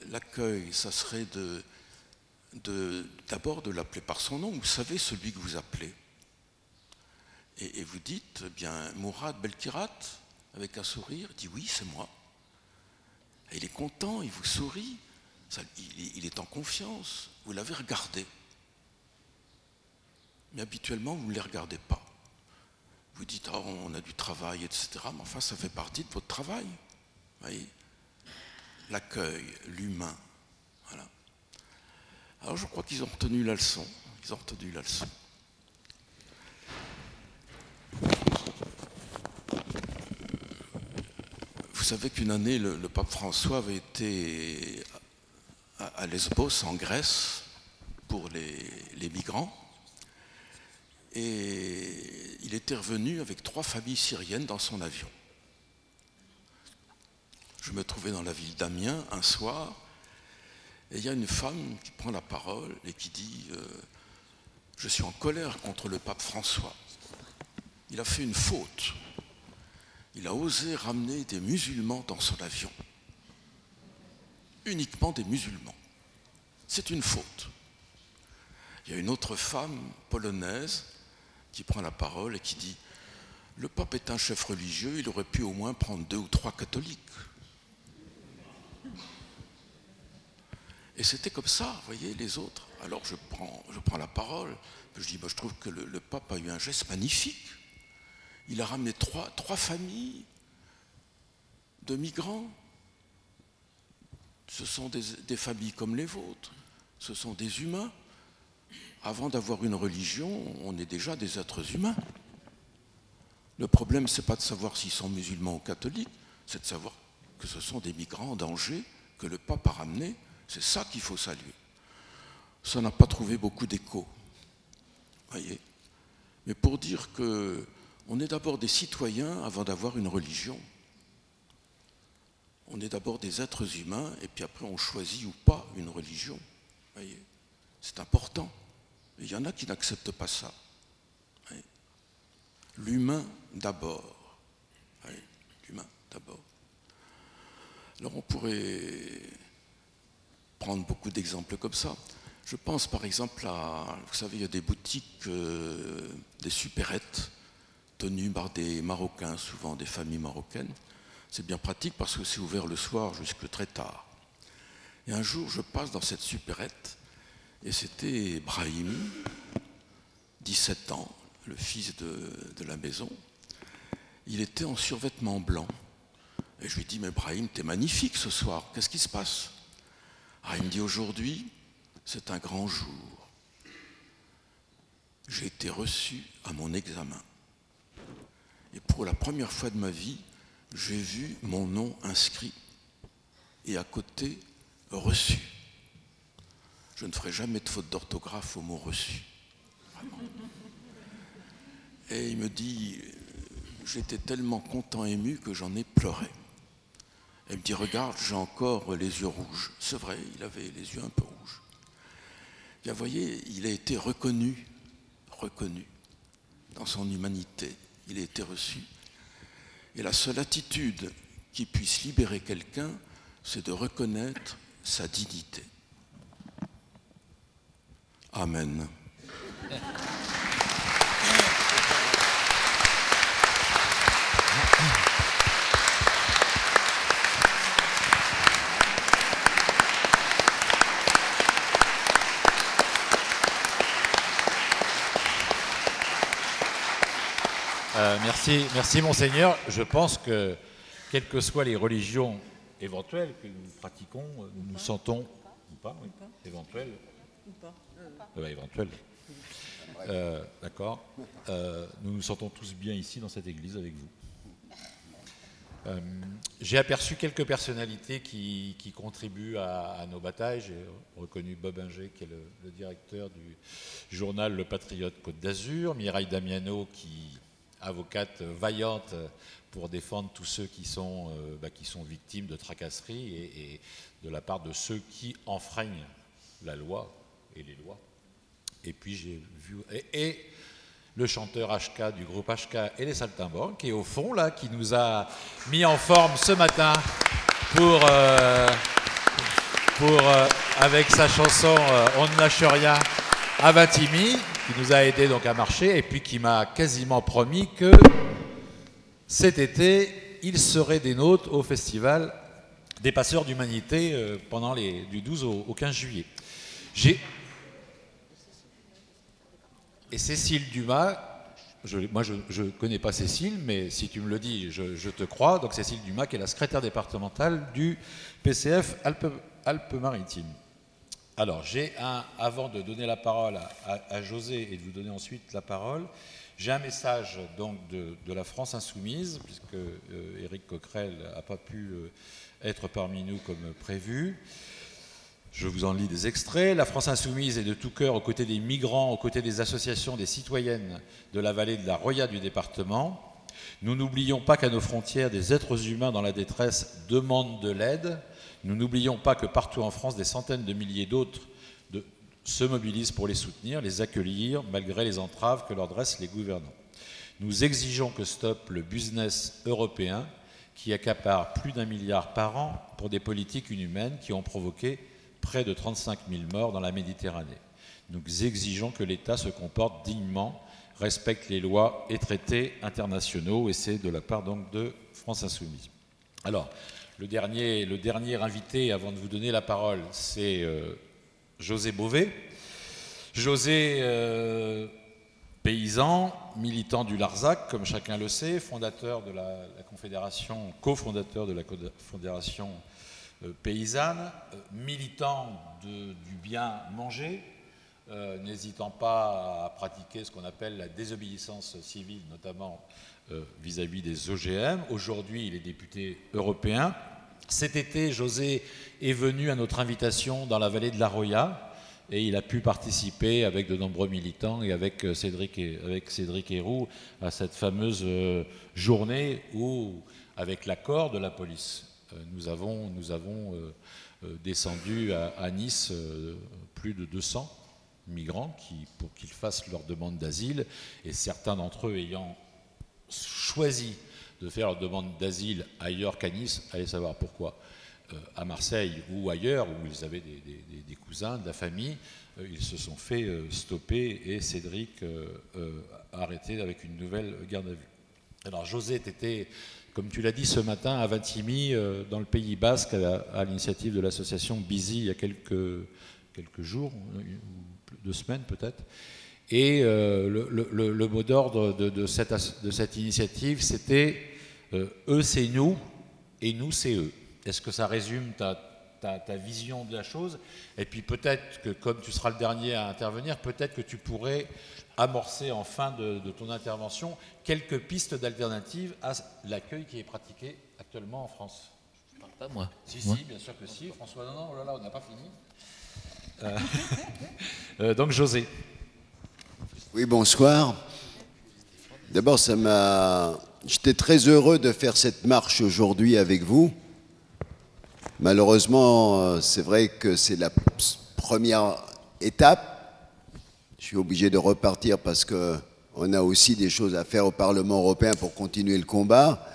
l'accueil, ça serait de, d'abord de, l'appeler par son nom. Vous savez celui que vous appelez. Et, vous dites, eh bien, Mourad Belkirat, avec un sourire, dit oui, c'est moi. Il est content, il vous sourit, il, est en confiance. Vous l'avez regardé. Mais habituellement, vous ne les regardez pas. Vous dites, oh, on a du travail, etc. Mais enfin, ça fait partie de votre travail. voyez? L'accueil, l'humain. Voilà. Alors je crois qu'ils ont retenu la leçon. Ils ont retenu la leçon. Savez qu'une année, le, pape François avait été à, Lesbos, en Grèce, pour les, migrants. Et il était revenu avec trois familles syriennes dans son avion. Je me trouvais dans la ville d'Amiens un soir, et il y a une femme qui prend la parole et qui dit euh, Je suis en colère contre le pape François. Il a fait une faute. Il a osé ramener des musulmans dans son avion. Uniquement des musulmans. C'est une faute. Il y a une autre femme polonaise qui prend la parole et qui dit Le pape est un chef religieux, il aurait pu au moins prendre deux ou trois catholiques. Et c'était comme ça, vous voyez, les autres. Alors je prends, la parole, je dis, je trouve que le, pape a eu un geste magnifique. Il a ramené trois, familles de migrants. Ce sont des, des familles comme les vôtres, ce sont des humains. Avant d'avoir une religion, on est déjà des êtres humains. Le problème, ce n'est pas de savoir s'ils sont musulmans ou catholiques, c'est de savoir que ce sont des migrants en danger que le pape a ramenés c'est ça qu'il faut saluer. Ça n'a pas trouvé beaucoup d'écho. Voyez Mais pour dire que on est d'abord des citoyens avant d'avoir une religion. On est d'abord des êtres humains et puis après on choisit ou pas une religion. C'est important. il y en a qui n'acceptent pas ça. L'humain d'abord. L'humain d'abord. Alors on pourrait prendre beaucoup d'exemples comme ça. Je pense par exemple à, vous savez, il y a des boutiques, euh, des supérettes tenues par des Marocains, souvent des familles marocaines. C'est bien pratique parce que c'est ouvert le soir jusque très tard. Et un jour, je passe dans cette supérette et c'était Brahim, 17 ans, le fils de, de, la maison. Il était en survêtement blanc. Et je lui dis, mais Brahim, t'es magnifique ce soir, qu'est-ce qui se passe? Ah, il me dit aujourd'hui, c'est un grand jour. J'ai été reçu à mon examen. Et pour la première fois de ma vie, j'ai vu mon nom inscrit et à côté reçu. Je ne ferai jamais de faute d'orthographe au mot reçu. Et il me dit, j'étais tellement content, ému que j'en ai pleuré. Elle me dit, regarde, j'ai encore les yeux rouges. C'est vrai, il avait les yeux un peu rouges. Bien, voyez, il a été reconnu, reconnu dans son humanité. Il a été reçu. Et la seule attitude qui puisse libérer quelqu'un, c'est de reconnaître sa dignité. Amen. Euh, merci, merci monseigneur. Je pense que, quelles que soient les religions éventuelles que nous pratiquons, nous nous sentons ou pas, oui, éventuelles. Euh, euh, D'accord. nous nous sentons tous bien ici dans cette église avec vous. J'ai aperçu quelques personnalités qui, contribuent à, nos batailles. J'ai reconnu Bob Inger, qui est le, le, directeur du journal Le Patriote Côte d'Azur, Mireille Damiano, qui avocate vaillante pour défendre tous ceux qui sont, euh, bah, qui sont victimes de tracasseries et, de la part de ceux qui enfreignent la loi et les lois. Et puis j'ai vu. Et, le chanteur HK du groupe HK et les Saltimbanques, qui est au fond, là, qui nous a mis en forme ce matin pour. Euh, pour euh, avec sa chanson On ne lâche rien à Vintimille qui nous a aidé donc à marcher et puis qui m'a quasiment promis que cet été, il serait des nôtres au festival des passeurs d'humanité euh, pendant les, du 12 au, 15 juillet. J'ai et Cécile Dumas, moi je ne connais pas Cécile, mais si tu me le dis, je, te crois. Donc Cécile Dumas, qui est la secrétaire départementale du PCF Alpes-Maritimes. Alors, j'ai un, avant de donner la parole à, José et de vous donner ensuite la parole, j'ai un message donc de, la France Insoumise, puisque euh, Éric Coquerel n'a pas pu euh, être parmi nous comme prévu. Je vous en lis des extraits. La France insoumise est de tout cœur aux côtés des migrants, aux côtés des associations des citoyennes de la vallée de la Roya du département. Nous n'oublions pas qu'à nos frontières, des êtres humains dans la détresse demandent de l'aide. Nous n'oublions pas que partout en France, des centaines de milliers d'autres se mobilisent pour les soutenir, les accueillir, malgré les entraves que leur dressent les gouvernants. Nous exigeons que stoppe le business européen qui accapare plus d'un milliard par an pour des politiques inhumaines qui ont provoqué près de 35 000 morts dans la Méditerranée. Nous exigeons que l'État se comporte dignement, respecte les lois et traités internationaux, et c'est de la part donc de France Insoumise. Alors, le dernier, invité, avant de vous donner la parole, c'est euh, José Beauvais. José, euh, paysan, militant du Larzac, comme chacun le sait, fondateur de la, confédération, cofondateur de la Confédération euh, paysanne, militant du bien manger, n'hésitant pas à pratiquer ce qu'on appelle la désobéissance civile, notamment vis-à-vis des OGM. Aujourd'hui, il est député européen. Cet été, José est venu à notre invitation dans la vallée de la Roya et il a pu participer avec de nombreux militants et avec Cédric, et, avec Cédric Héroux à cette fameuse journée où, avec l'accord de la police euh, nous avons, nous avons euh, euh, descendu à, Nice plus de 200 migrants qui, pour qu'ils fassent leur demande d'asile, et certains d'entre eux ayant choisi de faire leur demande d'asile ailleurs qu'à Nice, allez savoir pourquoi. à Marseille ou ailleurs, où ils avaient des, cousins, de la famille, ils se sont fait stopper et Cédric arrêté avec une nouvelle garde à vue. Alors José était comme tu l'as dit ce matin, à Vintimille, euh, dans le Pays Basque, à, l'initiative de l'association Bizi, il y a quelques, quelques jours, deux semaines peut-être. Et euh, le, mot d'ordre de, cette, de, cette, initiative, c'était euh, eux, c'est nous, et nous, c'est eux. Est-ce que ça résume ta, ta, vision de la chose? Et puis peut-être que, comme tu seras le dernier à intervenir, peut-être que tu pourrais amorcer en fin de, ton intervention quelques pistes d'alternatives à l'accueil qui est pratiqué actuellement en France. Je parle pas moi. Si, si, bien sûr que si. François, non, non, oh là là, on n'a pas fini. Euh, donc José. Oui, bonsoir. D'abord, ça m'a. J'étais très heureux de faire cette marche aujourd'hui avec vous. Malheureusement, euh, c'est vrai que c'est la première étape je suis obligé de repartir parce qu'on a aussi des choses à faire au Parlement européen pour continuer le combat.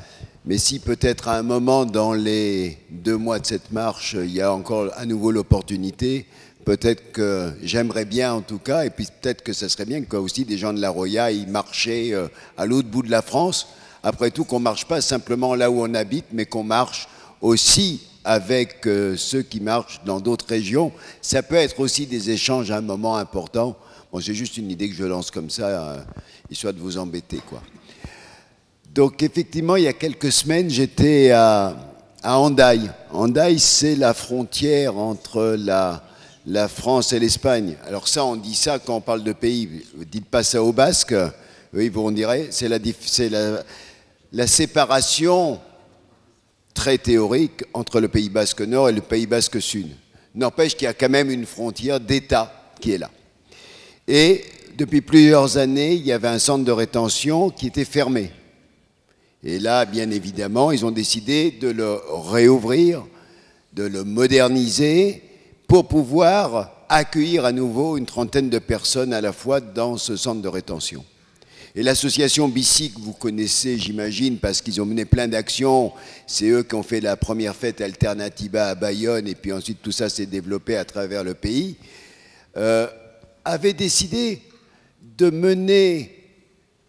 Mais si peut-être à un moment dans les deux mois de cette marche, il y a encore à nouveau l'opportunité, peut-être que j'aimerais bien en tout cas, et puis peut-être que ce serait bien que aussi des gens de la Roya y marchaient euh, à l'autre bout de la France. Après tout, qu'on ne marche pas simplement là où on habite, mais qu'on marche aussi avec euh, ceux qui marchent dans d'autres régions. Ça peut être aussi des échanges à un moment important Bon, c'est juste une idée que je lance comme ça, euh, histoire de vous embêter, quoi. Donc, effectivement, il y a quelques semaines, j'étais à, à. Hendaye, c'est la frontière entre la, la France et l'Espagne. Alors ça, on dit ça quand on parle de pays. Dites pas ça aux Basques. Oui, vous on dirait, c'est la, la séparation très théorique entre le Pays Basque Nord et le Pays Basque Sud. N'empêche qu'il y a quand même une frontière d'État qui est là. Et depuis plusieurs années, il y avait un centre de rétention qui était fermé. Et là, bien évidemment, ils ont décidé de le réouvrir, de le moderniser pour pouvoir accueillir à nouveau une trentaine de personnes à la fois dans ce centre de rétention. Et l'association BICIC, vous connaissez, j'imagine, parce qu'ils ont mené plein d'actions. C'est eux qui ont fait la première fête Alternativa à Bayonne, et puis ensuite tout ça s'est développé à travers le pays. Euh, avait décidé de mener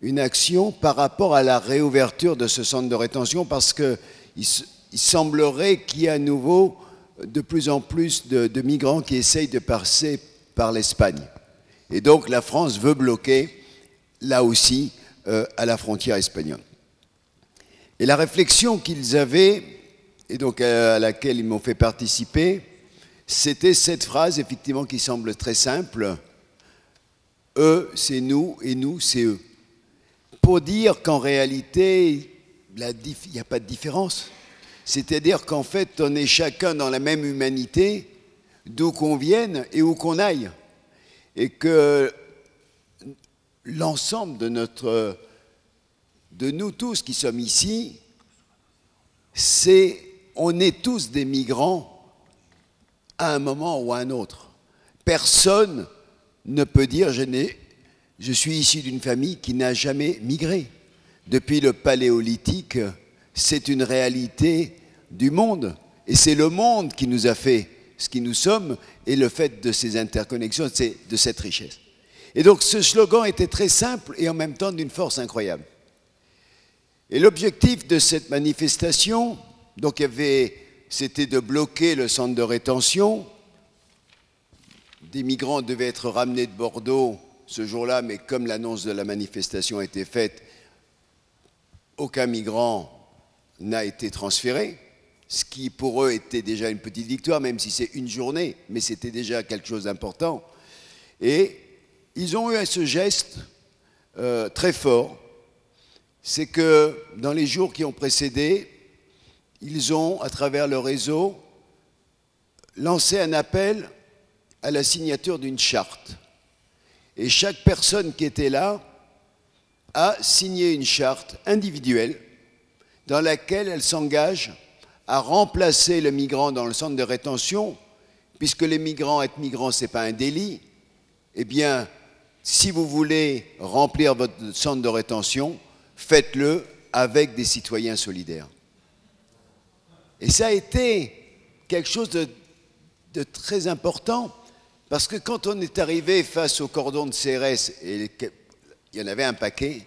une action par rapport à la réouverture de ce centre de rétention parce qu'il il semblerait qu'il y ait à nouveau de plus en plus de, migrants qui essayent de passer par l'Espagne. Et donc la France veut bloquer, là aussi, euh, à la frontière espagnole. Et la réflexion qu'ils avaient, et donc à laquelle ils m'ont fait participer, c'était cette phrase, effectivement, qui semble très simple, eux, c'est nous et nous, c'est eux. Pour dire qu'en réalité, il n'y a pas de différence. C'est-à-dire qu'en fait, on est chacun dans la même humanité, d'où qu'on vienne et où qu'on aille. Et que l'ensemble de notre de nous tous qui sommes ici, c'est on est tous des migrants à un moment ou à un autre. Personne ne peut dire je, je suis issu d'une famille qui n'a jamais migré. Depuis le paléolithique, c'est une réalité du monde. Et c'est le monde qui nous a fait ce qui nous sommes et le fait de ces interconnexions, de cette richesse. Et donc ce slogan était très simple et en même temps d'une force incroyable. Et l'objectif de cette manifestation, donc c'était de bloquer le centre de rétention. Des migrants devaient être ramenés de Bordeaux ce jour-là, mais comme l'annonce de la manifestation a été faite, aucun migrant n'a été transféré, ce qui pour eux était déjà une petite victoire, même si c'est une journée, mais c'était déjà quelque chose d'important. Et ils ont eu ce geste euh, très fort c'est que dans les jours qui ont précédé, ils ont, à travers le réseau, lancé un appel à la signature d'une charte. Et chaque personne qui était là a signé une charte individuelle dans laquelle elle s'engage à remplacer le migrant dans le centre de rétention, puisque les migrants, être migrants, ce n'est pas un délit, eh bien, si vous voulez remplir votre centre de rétention, faites-le avec des citoyens solidaires. Et ça a été quelque chose de, très important, parce que quand on est arrivé face au cordon de CRS, et il y en avait un paquet,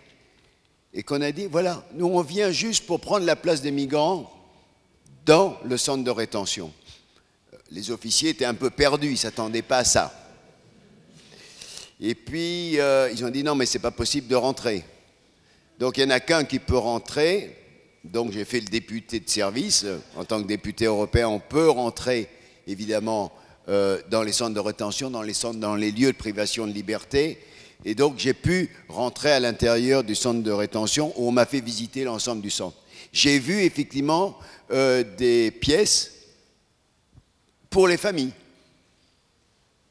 et qu'on a dit, voilà, nous on vient juste pour prendre la place des migrants dans le centre de rétention. Les officiers étaient un peu perdus, ils ne s'attendaient pas à ça. Et puis, euh, ils ont dit, non, mais ce n'est pas possible de rentrer. Donc il n'y en a qu'un qui peut rentrer. Donc j'ai fait le député de service. En tant que député européen, on peut rentrer évidemment euh, dans les centres de rétention, dans les lieux de privation de liberté. Et donc j'ai pu rentrer à l'intérieur du centre de rétention où on m'a fait visiter l'ensemble du centre. J'ai vu effectivement euh, des pièces pour les familles.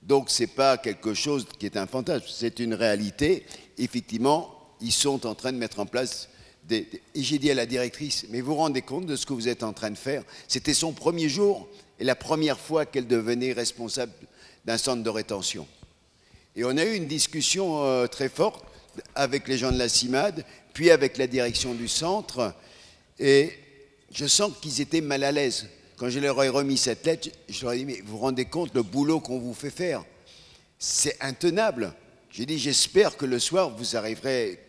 Donc ce n'est pas quelque chose qui est un fantasme, c'est une réalité. Effectivement, ils sont en train de mettre en place des, et j'ai dit à la directrice, mais vous vous rendez compte de ce que vous êtes en train de faire? C'était son premier jour et la première fois qu'elle devenait responsable d'un centre de rétention. Et on a eu une discussion euh, très forte avec les gens de la CIMAD, puis avec la direction du centre, et je sens qu'ils étaient mal à l'aise. Quand je leur ai remis cette lettre, je leur ai dit, mais vous vous rendez compte le boulot qu'on vous fait faire? C'est intenable. J'ai dit, j'espère que le soir, vous arriverez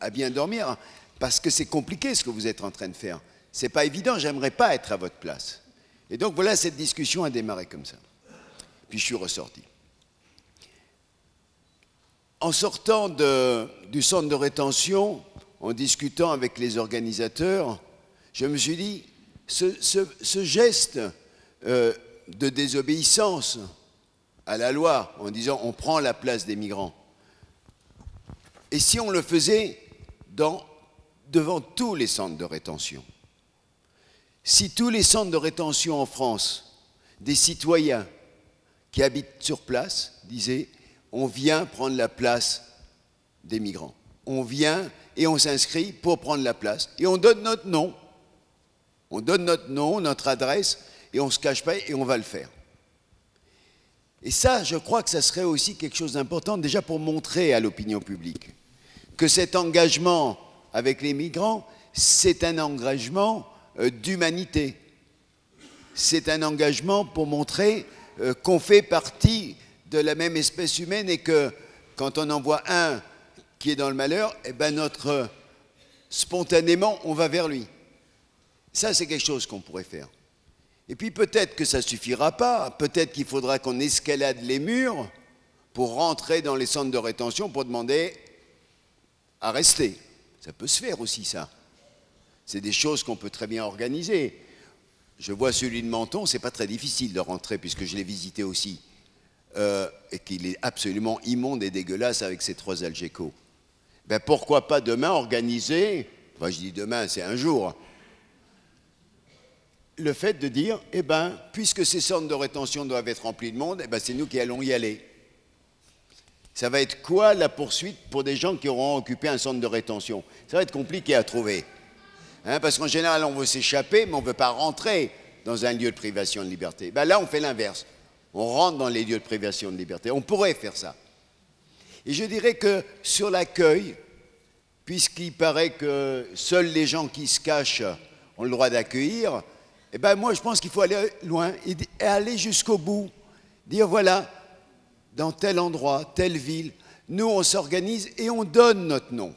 à bien dormir, parce que c'est compliqué ce que vous êtes en train de faire. C'est pas évident, j'aimerais pas être à votre place. Et donc voilà, cette discussion a démarré comme ça. Puis je suis ressorti. En sortant du centre de rétention, en discutant avec les organisateurs, je me suis dit, ce, geste euh, de désobéissance à la loi, en disant on prend la place des migrants, et si on le faisait devant tous les centres de rétention? Si tous les centres de rétention en France, des citoyens qui habitent sur place, disaient on vient prendre la place des migrants. On vient et on s'inscrit pour prendre la place. Et on donne notre nom. On donne notre nom, notre adresse, et on ne se cache pas et on va le faire. Et ça, je crois que ça serait aussi quelque chose d'important déjà pour montrer à l'opinion publique que cet engagement avec les migrants, c'est un engagement euh, d'humanité. C'est un engagement pour montrer euh, qu'on fait partie de la même espèce humaine et que quand on en voit un qui est dans le malheur, eh ben notre spontanément, on va vers lui. Ça, c'est quelque chose qu'on pourrait faire. Et puis peut-être que ça ne suffira pas, peut-être qu'il faudra qu'on escalade les murs pour rentrer dans les centres de rétention pour demander à rester. Ça peut se faire aussi, ça. C'est des choses qu'on peut très bien organiser. Je vois celui de Menton, c'est pas très difficile de rentrer puisque je l'ai visité aussi. Euh, et qu'il est absolument immonde et dégueulasse avec ses trois algécos. Ben pourquoi pas demain organiser, enfin je dis demain, c'est un jour, le fait de dire, eh ben, puisque ces centres de rétention doivent être remplis de monde, eh ben, c'est nous qui allons y aller. Ça va être quoi la poursuite pour des gens qui auront occupé un centre de rétention? Ça va être compliqué à trouver. Hein, parce qu'en général, on veut s'échapper, mais on ne veut pas rentrer dans un lieu de privation de liberté. Ben là, on fait l'inverse. On rentre dans les lieux de privation de liberté. On pourrait faire ça. Et je dirais que sur l'accueil, puisqu'il paraît que seuls les gens qui se cachent ont le droit d'accueillir, eh ben moi je pense qu'il faut aller loin et aller jusqu'au bout. Dire voilà, dans tel endroit, telle ville, nous on s'organise et on donne notre nom.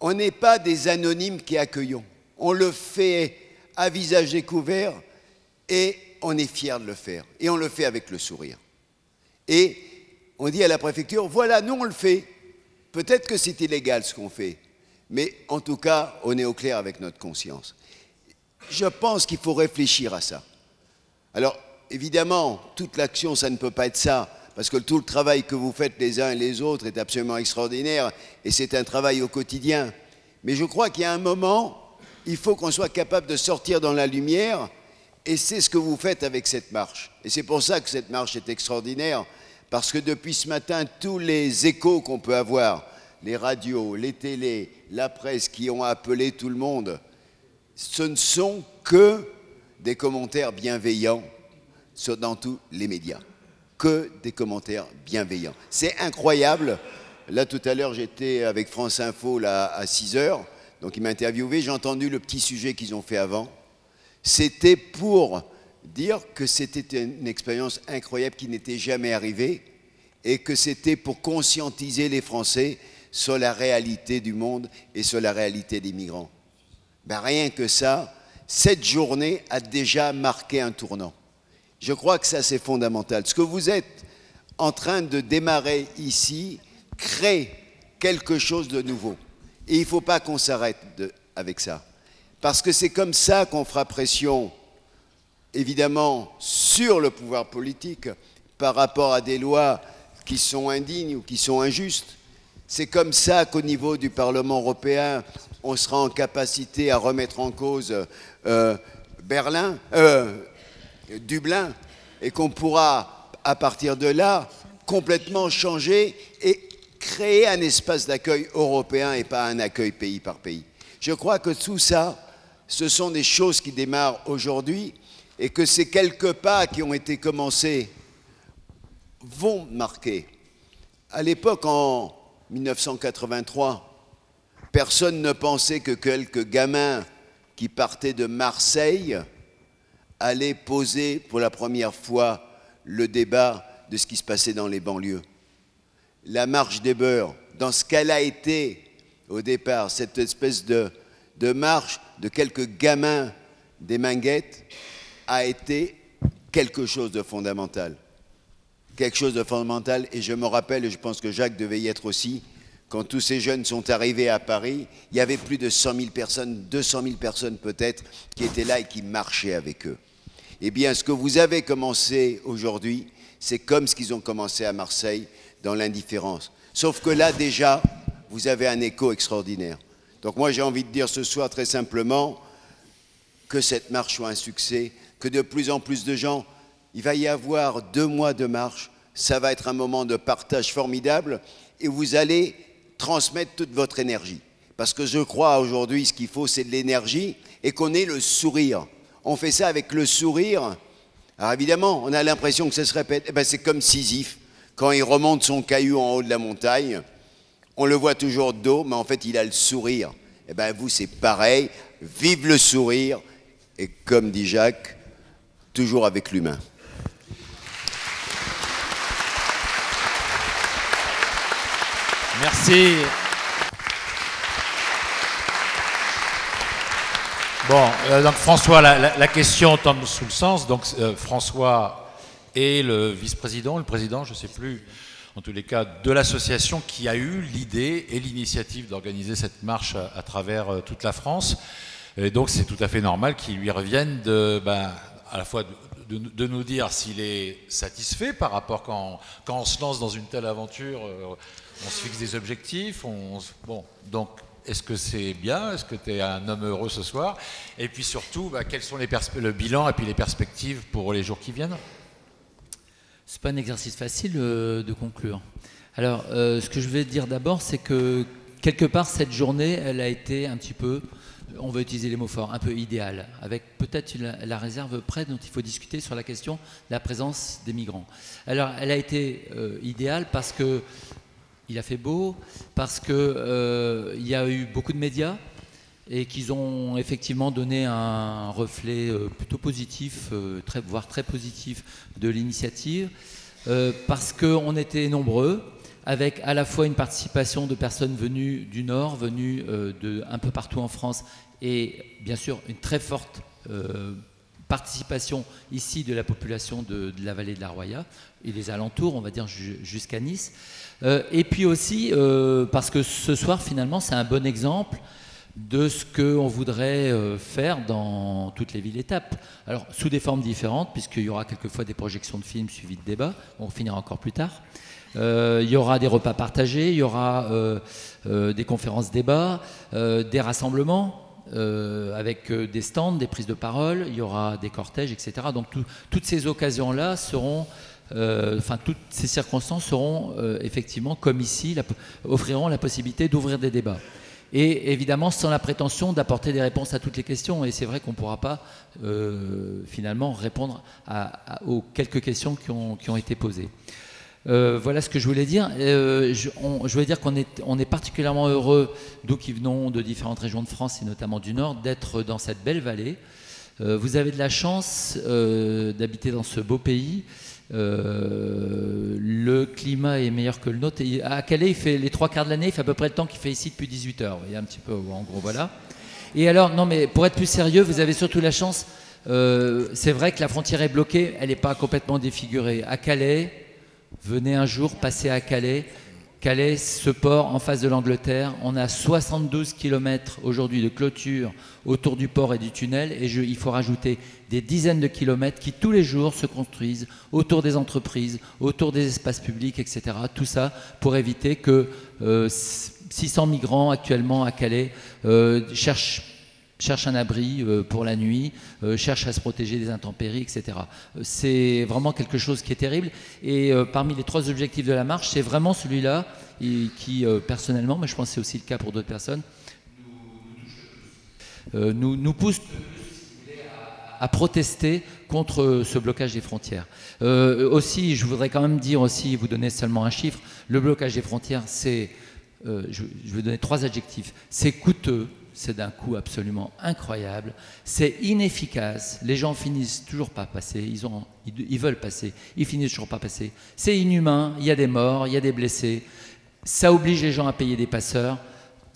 On n'est pas des anonymes qui accueillons. On le fait à visage découvert et on est fier de le faire. Et on le fait avec le sourire. Et on dit à la préfecture, voilà, nous on le fait. Peut-être que c'est illégal ce qu'on fait, mais en tout cas, on est au clair avec notre conscience. Je pense qu'il faut réfléchir à ça. Alors, évidemment, toute l'action, ça ne peut pas être ça, parce que tout le travail que vous faites les uns et les autres est absolument extraordinaire, et c'est un travail au quotidien. Mais je crois qu'il y a un moment, il faut qu'on soit capable de sortir dans la lumière, et c'est ce que vous faites avec cette marche. Et c'est pour ça que cette marche est extraordinaire, parce que depuis ce matin, tous les échos qu'on peut avoir, les radios, les télés, la presse qui ont appelé tout le monde, ce ne sont que des commentaires bienveillants dans tous les médias. Que des commentaires bienveillants. C'est incroyable. Là, tout à l'heure, j'étais avec France Info à 6 heures. Donc, il m'a interviewé. J'ai entendu le petit sujet qu'ils ont fait avant. C'était pour dire que c'était une expérience incroyable qui n'était jamais arrivée et que c'était pour conscientiser les Français sur la réalité du monde et sur la réalité des migrants. Ben rien que ça, cette journée a déjà marqué un tournant. Je crois que ça c'est fondamental. Ce que vous êtes en train de démarrer ici crée quelque chose de nouveau. Et il ne faut pas qu'on s'arrête avec ça. Parce que c'est comme ça qu'on fera pression évidemment sur le pouvoir politique par rapport à des lois qui sont indignes ou qui sont injustes. C'est comme ça qu'au niveau du Parlement européen, on sera en capacité à remettre en cause euh, Berlin, euh, Dublin, et qu'on pourra, à partir de là, complètement changer et créer un espace d'accueil européen et pas un accueil pays par pays. Je crois que tout ça, ce sont des choses qui démarrent aujourd'hui et que ces quelques pas qui ont été commencés vont marquer. À l'époque, en 1983, personne ne pensait que quelques gamins qui partaient de Marseille allaient poser pour la première fois le débat de ce qui se passait dans les banlieues. La marche des beurs, dans ce qu'elle a été au départ, cette espèce de, marche de quelques gamins des Minguettes, a été quelque chose de fondamental. Quelque chose de fondamental, et je me rappelle, et je pense que Jacques devait y être aussi, quand tous ces jeunes sont arrivés à Paris, il y avait plus de 100 000 personnes, 200 000 personnes peut-être, qui étaient là et qui marchaient avec eux. Eh bien, ce que vous avez commencé aujourd'hui, c'est comme ce qu'ils ont commencé à Marseille, dans l'indifférence. Sauf que là, déjà, vous avez un écho extraordinaire. Donc moi, j'ai envie de dire ce soir très simplement que cette marche soit un succès, que de plus en plus de gens, il va y avoir deux mois de marche, ça va être un moment de partage formidable et vous allez transmettre toute votre énergie. Parce que je crois aujourd'hui, ce qu'il faut, c'est de l'énergie et qu'on ait le sourire. On fait ça avec le sourire. Alors évidemment, on a l'impression que ça se répète. Eh ben, c'est comme Sisyphe, quand il remonte son caillou en haut de la montagne, on le voit toujours dos, mais en fait, il a le sourire. Eh bien, vous, c'est pareil. Vive le sourire. Et comme dit Jacques, toujours avec l'humain. Merci. Bon, euh, donc François, la, question tombe sous le sens. Donc euh, François est le vice-président, le président, je ne sais plus, en tous les cas, de l'association qui a eu l'idée et l'initiative d'organiser cette marche à, travers euh, toute la France. Et donc c'est tout à fait normal qu'il lui revienne de, ben, à la fois de, nous dire s'il est satisfait par rapport quand, on se lance dans une telle aventure, on se fixe des objectifs. On, bon, donc Est-ce que c'est bien? Est-ce que tu es un homme heureux ce soir? Et puis surtout, bah, quels sont les le bilan et puis les perspectives pour les jours qui viennent? C'est pas un exercice facile euh, de conclure. Alors, euh, ce que je vais dire d'abord, c'est que quelque part, cette journée, elle a été un petit peu, on va utiliser les mots forts, un peu idéale, avec peut-être la, réserve près dont il faut discuter sur la question de la présence des migrants. Alors, elle a été euh, idéale parce que il a fait beau, parce qu'il euh, y a eu beaucoup de médias et qu'ils ont effectivement donné un reflet euh, plutôt positif, euh, voire très positif de l'initiative, parce qu'on était nombreux, avec à la fois une participation de personnes venues du Nord, venues de un peu partout en France, et bien sûr une très forte participation ici de la population de, la vallée de la Roya et des alentours, on va dire jusqu'à Nice. Euh, et puis aussi, euh, parce que ce soir, finalement, c'est un bon exemple de ce qu'on voudrait euh, faire dans toutes les villes-étapes. Alors, sous des formes différentes, puisqu'il y aura quelquefois des projections de films suivies de débats, on finira encore plus tard. il y aura des repas partagés, il y aura des conférences débats, des rassemblements, avec des stands, des prises de parole, il y aura des cortèges, etc. Donc toutes ces occasions-là seront euh, enfin, toutes ces circonstances seront euh, effectivement, comme ici, offriront la possibilité d'ouvrir des débats. Et évidemment, sans la prétention d'apporter des réponses à toutes les questions. Et c'est vrai qu'on ne pourra pas euh, finalement répondre aux quelques questions qui ont, été posées. Voilà ce que je voulais dire. Je, voulais dire qu'on est, particulièrement heureux, d'où qui venons de différentes régions de France et notamment du Nord, d'être dans cette belle vallée. vous avez de la chance d'habiter dans ce beau pays. Euh, le climat est meilleur que le nôtre. à Calais, il fait les trois quarts de l'année, il fait à peu près le temps qu'il fait ici depuis 18 heures. Vous voyez un petit peu, en gros, voilà. Et alors, non, mais pour être plus sérieux, vous avez surtout la chance. Euh, c'est vrai que la frontière est bloquée, elle n'est pas complètement défigurée. À Calais, venez un jour passer à Calais. Calais, ce port en face de l'Angleterre, on a 72 km aujourd'hui de clôture autour du port et du tunnel, et il faut rajouter des dizaines de kilomètres qui tous les jours se construisent autour des entreprises, autour des espaces publics, etc. Tout ça pour éviter que 600 euh, migrants actuellement à Calais euh, cherchent cherche un abri euh, pour la nuit, euh, cherche à se protéger des intempéries, etc. Euh, c'est vraiment quelque chose qui est terrible. Et parmi les trois objectifs de la marche, c'est vraiment celui-là qui, personnellement, mais je pense que c'est aussi le cas pour d'autres personnes, nous, nous pousse à protester contre ce blocage des frontières. aussi, je voudrais quand même dire aussi, vous donner seulement un chiffre, le blocage des frontières, c'est, je, je vais donner trois adjectifs, c'est coûteux, c'est d'un coût absolument incroyable, c'est inefficace, les gens finissent toujours pas passer, ils, ont, ils, veulent passer, ils finissent toujours pas passer, c'est inhumain, il y a des morts, il y a des blessés, ça oblige les gens à payer des passeurs,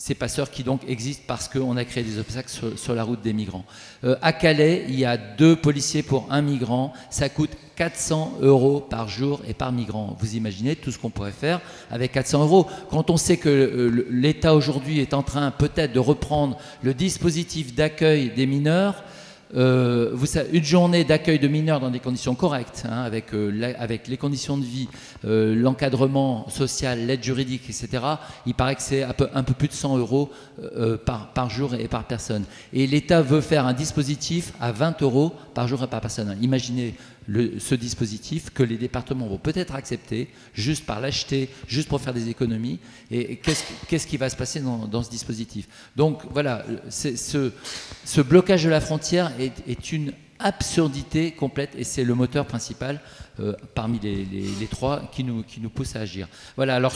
ces passeurs qui donc existent parce qu'on a créé des obstacles sur, la route des migrants. Euh, à Calais, il y a deux policiers pour un migrant, ça coûte 400 euros par jour et par migrant. Vous imaginez tout ce qu'on pourrait faire avec 400 euros. Quand on sait que euh, l'État aujourd'hui est en train peut-être de reprendre le dispositif d'accueil des mineurs, euh, vous savez, une journée d'accueil de mineurs dans des conditions correctes, hein, avec, euh, avec les conditions de vie, euh, l'encadrement social, l'aide juridique, etc., il paraît que c'est un peu, plus de 100 euros par jour et par personne. Et l'État veut faire un dispositif à 20 euros par jour et par personne. Imaginez ce dispositif que les départements vont peut-être accepter juste par l'acheter, juste pour faire des économies. Et, qu'est-ce, qui va se passer dans, ce dispositif? Donc voilà, ce, ce, blocage de la frontière est une absurdité complète et c'est le moteur principal euh, parmi les, trois qui nous, qui nous poussent à agir. Voilà, alors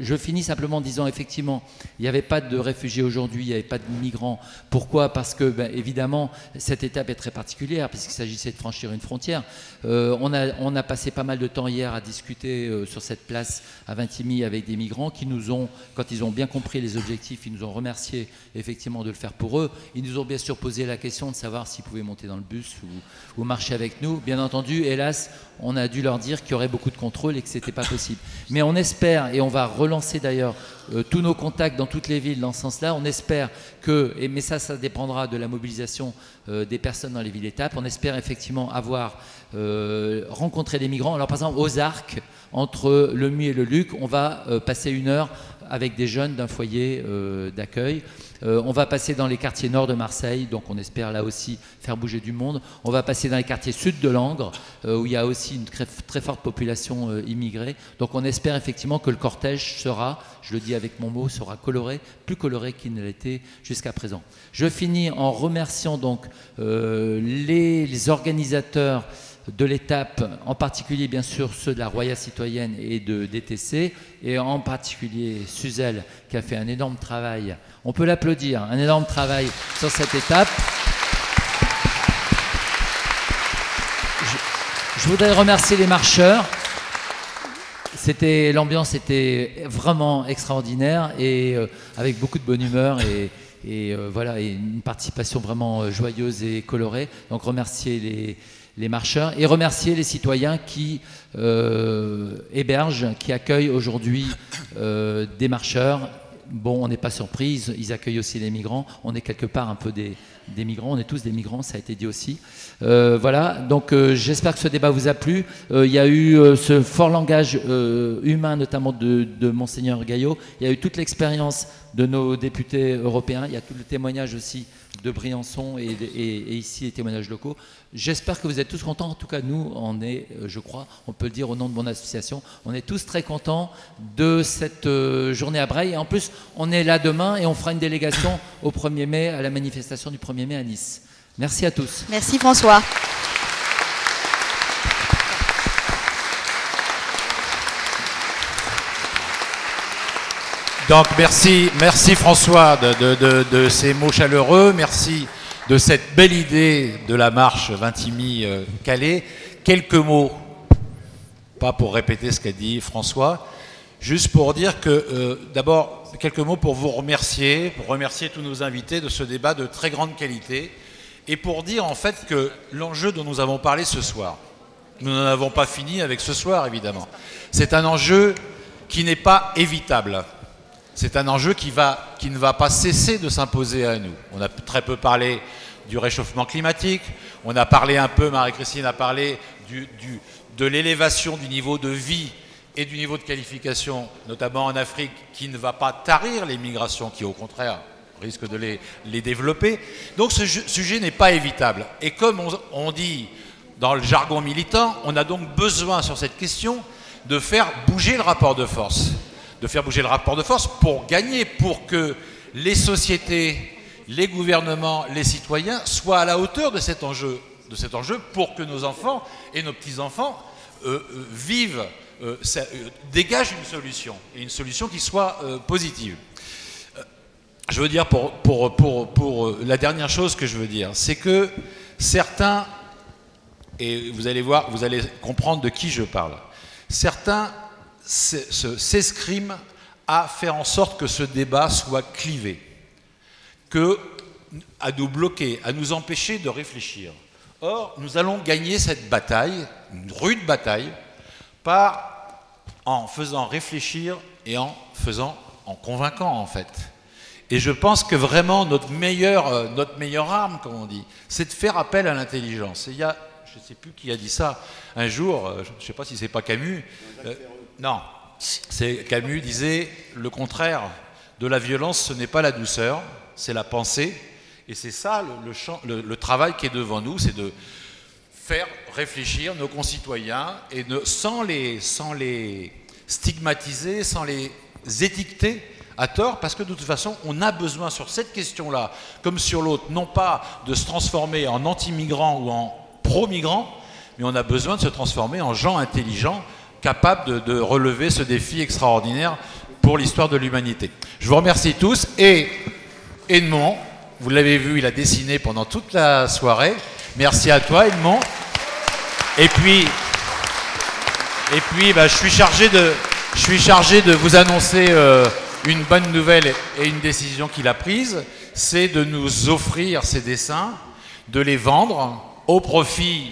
je finis simplement en disant effectivement, il n'y avait pas de réfugiés aujourd'hui, il n'y avait pas de migrants. Pourquoi? Parce que, ben, évidemment, cette étape est très particulière, puisqu'il s'agissait de franchir une frontière. Euh, on, a, on a passé pas mal de temps hier à discuter euh, sur cette place à Vintimille avec des migrants qui nous ont, quand ils ont bien compris les objectifs, ils nous ont remercié effectivement de le faire pour eux. Ils nous ont bien sûr posé la question de savoir s'ils pouvaient monter dans le bus ou, ou marcher avec nous. Bien entendu, hélas, on a dû leur dire qu'il y aurait beaucoup de contrôles et que ce n'était pas possible. Mais on espère, et on va relancer d'ailleurs euh, tous nos contacts dans toutes les villes dans ce sens-là, on espère que, mais ça, ça dépendra de la mobilisation euh, des personnes dans les villes-étapes, on espère effectivement avoir euh, rencontré des migrants. Alors par exemple, aux Arcs, entre le Mu et le Luc, on va passer une heure avec des jeunes d'un foyer euh, d'accueil. Euh, on va passer dans les quartiers nord de Marseille, donc on espère là aussi faire bouger du monde. On va passer dans les quartiers sud de Langres, où il y a aussi une très, forte population immigrée. Donc on espère effectivement que le cortège sera, je le dis avec mon mot, sera coloré, plus coloré qu'il ne l'était jusqu'à présent. Je finis en remerciant donc les organisateurs de l'étape, en particulier bien sûr ceux de la Roya Citoyenne et de DTC, et en particulier Suzel qui a fait un énorme travail, on peut l'applaudir, un énorme travail sur cette étape. Je, voudrais remercier les marcheurs. L'ambiance était vraiment extraordinaire et euh, avec beaucoup de bonne humeur et, euh, voilà et une participation vraiment euh, joyeuse et colorée. Donc remercier les les marcheurs et remercier les citoyens qui euh, hébergent, qui accueillent aujourd'hui euh, des marcheurs. Bon, on n'est pas surpris, ils accueillent aussi les migrants. On est quelque part un peu des, migrants, on est tous des migrants, ça a été dit aussi. Euh, voilà, donc j'espère que ce débat vous a plu. il y a eu ce fort langage humain, notamment de, de Monseigneur Gaillot. Il y a eu toute l'expérience de nos députés européens. Il y a tout le témoignage aussi de Briançon et, ici les témoignages locaux. J'espère que vous êtes tous contents. En tout cas, nous, on est, euh, je crois, on peut le dire au nom de mon association, on est tous très contents de cette euh, journée à Breil. Et en plus, on est là demain et on fera une délégation au 1er mai, à la manifestation du 1er mai à Nice. Merci à tous. Merci François. Donc merci, merci François de, ces mots chaleureux, merci de cette belle idée de la marche Vintimille-Calais. Quelques mots, pas pour répéter ce qu'a dit François, juste pour dire que euh, d'abord quelques mots pour vous remercier, pour remercier tous nos invités de ce débat de très grande qualité et pour dire en fait que l'enjeu dont nous avons parlé ce soir, nous n'en avons pas fini avec ce soir évidemment, c'est un enjeu qui n'est pas évitable c'est un enjeu qui, ne va pas cesser de s'imposer à nous. On a très peu parlé du réchauffement climatique, on a parlé un peu, Marie-Christine a parlé de l'élévation du niveau de vie et du niveau de qualification, notamment en Afrique, qui ne va pas tarir les migrations, qui au contraire risque de les, développer. Donc ce sujet n'est pas évitable. Et comme on dit dans le jargon militant, on a donc besoin sur cette question de faire bouger le rapport de force de faire bouger le rapport de force pour gagner, pour que les sociétés, les gouvernements, les citoyens soient à la hauteur de cet enjeu, de cet enjeu pour que nos enfants et nos petits-enfants euh, euh, vivent, euh, dégagent une solution, et une solution qui soit positive. Je veux dire, pour, pour, pour, pour la dernière chose que je veux dire, c'est que certains, et vous allez voir, vous allez comprendre de qui je parle, certains s'escrime à faire en sorte que ce débat soit clivé, que, à nous bloquer, à nous empêcher de réfléchir. Or, nous allons gagner cette bataille, une rude bataille, par, en faisant réfléchir et en faisant, en convainquant en fait. Et je pense que vraiment notre meilleure, euh, notre meilleure arme, comme on dit, c'est de faire appel à l'intelligence. il y a, je ne sais plus qui a dit ça un jour, euh, je ne sais pas si c'est pas Camus. Euh, non, c'est Camus disait le contraire de la violence, ce n'est pas la douceur, c'est la pensée. Et c'est ça le, travail qui est devant nous, c'est de faire réfléchir nos concitoyens et sans, les, sans les stigmatiser, sans les étiqueter à tort, parce que de toute façon, on a besoin sur cette question-là, comme sur l'autre, non pas de se transformer en anti-migrants ou en pro-migrants, mais on a besoin de se transformer en gens intelligents capable de, relever ce défi extraordinaire pour l'histoire de l'humanité. Je vous remercie tous et Edmond, vous l'avez vu, il a dessiné pendant toute la soirée. Merci à toi Edmond. Et puis, et puis bah, je, suis chargé de, je suis chargé de vous annoncer euh, une bonne nouvelle et une décision qu'il a prise, c'est de nous offrir ces dessins, de les vendre au profit,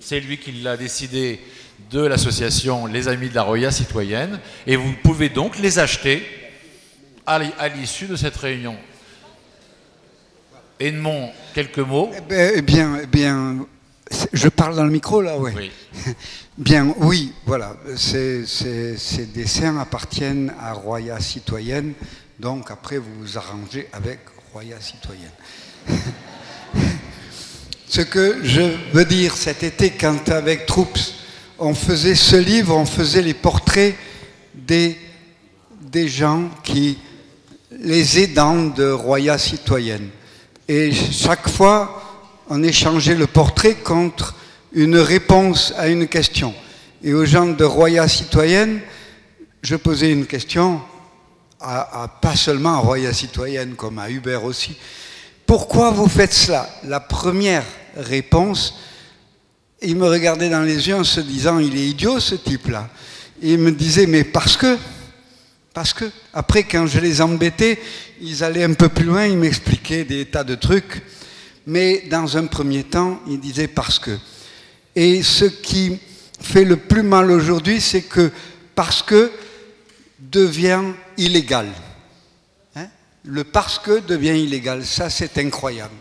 c'est lui qui l'a décidé, de l'association Les Amis de la Roya citoyenne et vous pouvez donc les acheter à l'issue de cette réunion. Edmond, quelques mots? Eh, ben, eh bien, eh bien, Je parle dans le micro là, ouais. Oui. Bien, oui, voilà. Ces, ces- ces dessins appartiennent à Roya Citoyenne, donc après vous vous arrangez avec Roya Citoyenne. Ce que je veux dire cet été, quand avec Troops, on faisait ce livre, on faisait les portraits des, des gens qui, les aidants de Roya Citoyenne. Et chaque fois, on échangeait le portrait contre une réponse à une question. Et aux gens de Roya Citoyenne, je posais une question, à, pas seulement à Roya Citoyenne, comme à Hubert aussi. Pourquoi vous faites cela? La première réponse, il me regardait dans les yeux en se disant, il est idiot ce type-là. Et il me disait, mais parce que, parce que, après quand je les embêtais, ils allaient un peu plus loin, ils m'expliquaient des tas de trucs. Mais dans un premier temps, ils disaient parce que. Et ce qui fait le plus mal aujourd'hui, c'est que parce que devient illégal. Hein? Le parce que devient illégal. Ça, c'est incroyable.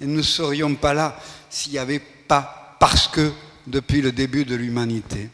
Et nous ne serions pas là s'il n'y avait pas parce que depuis le début de l'humanité.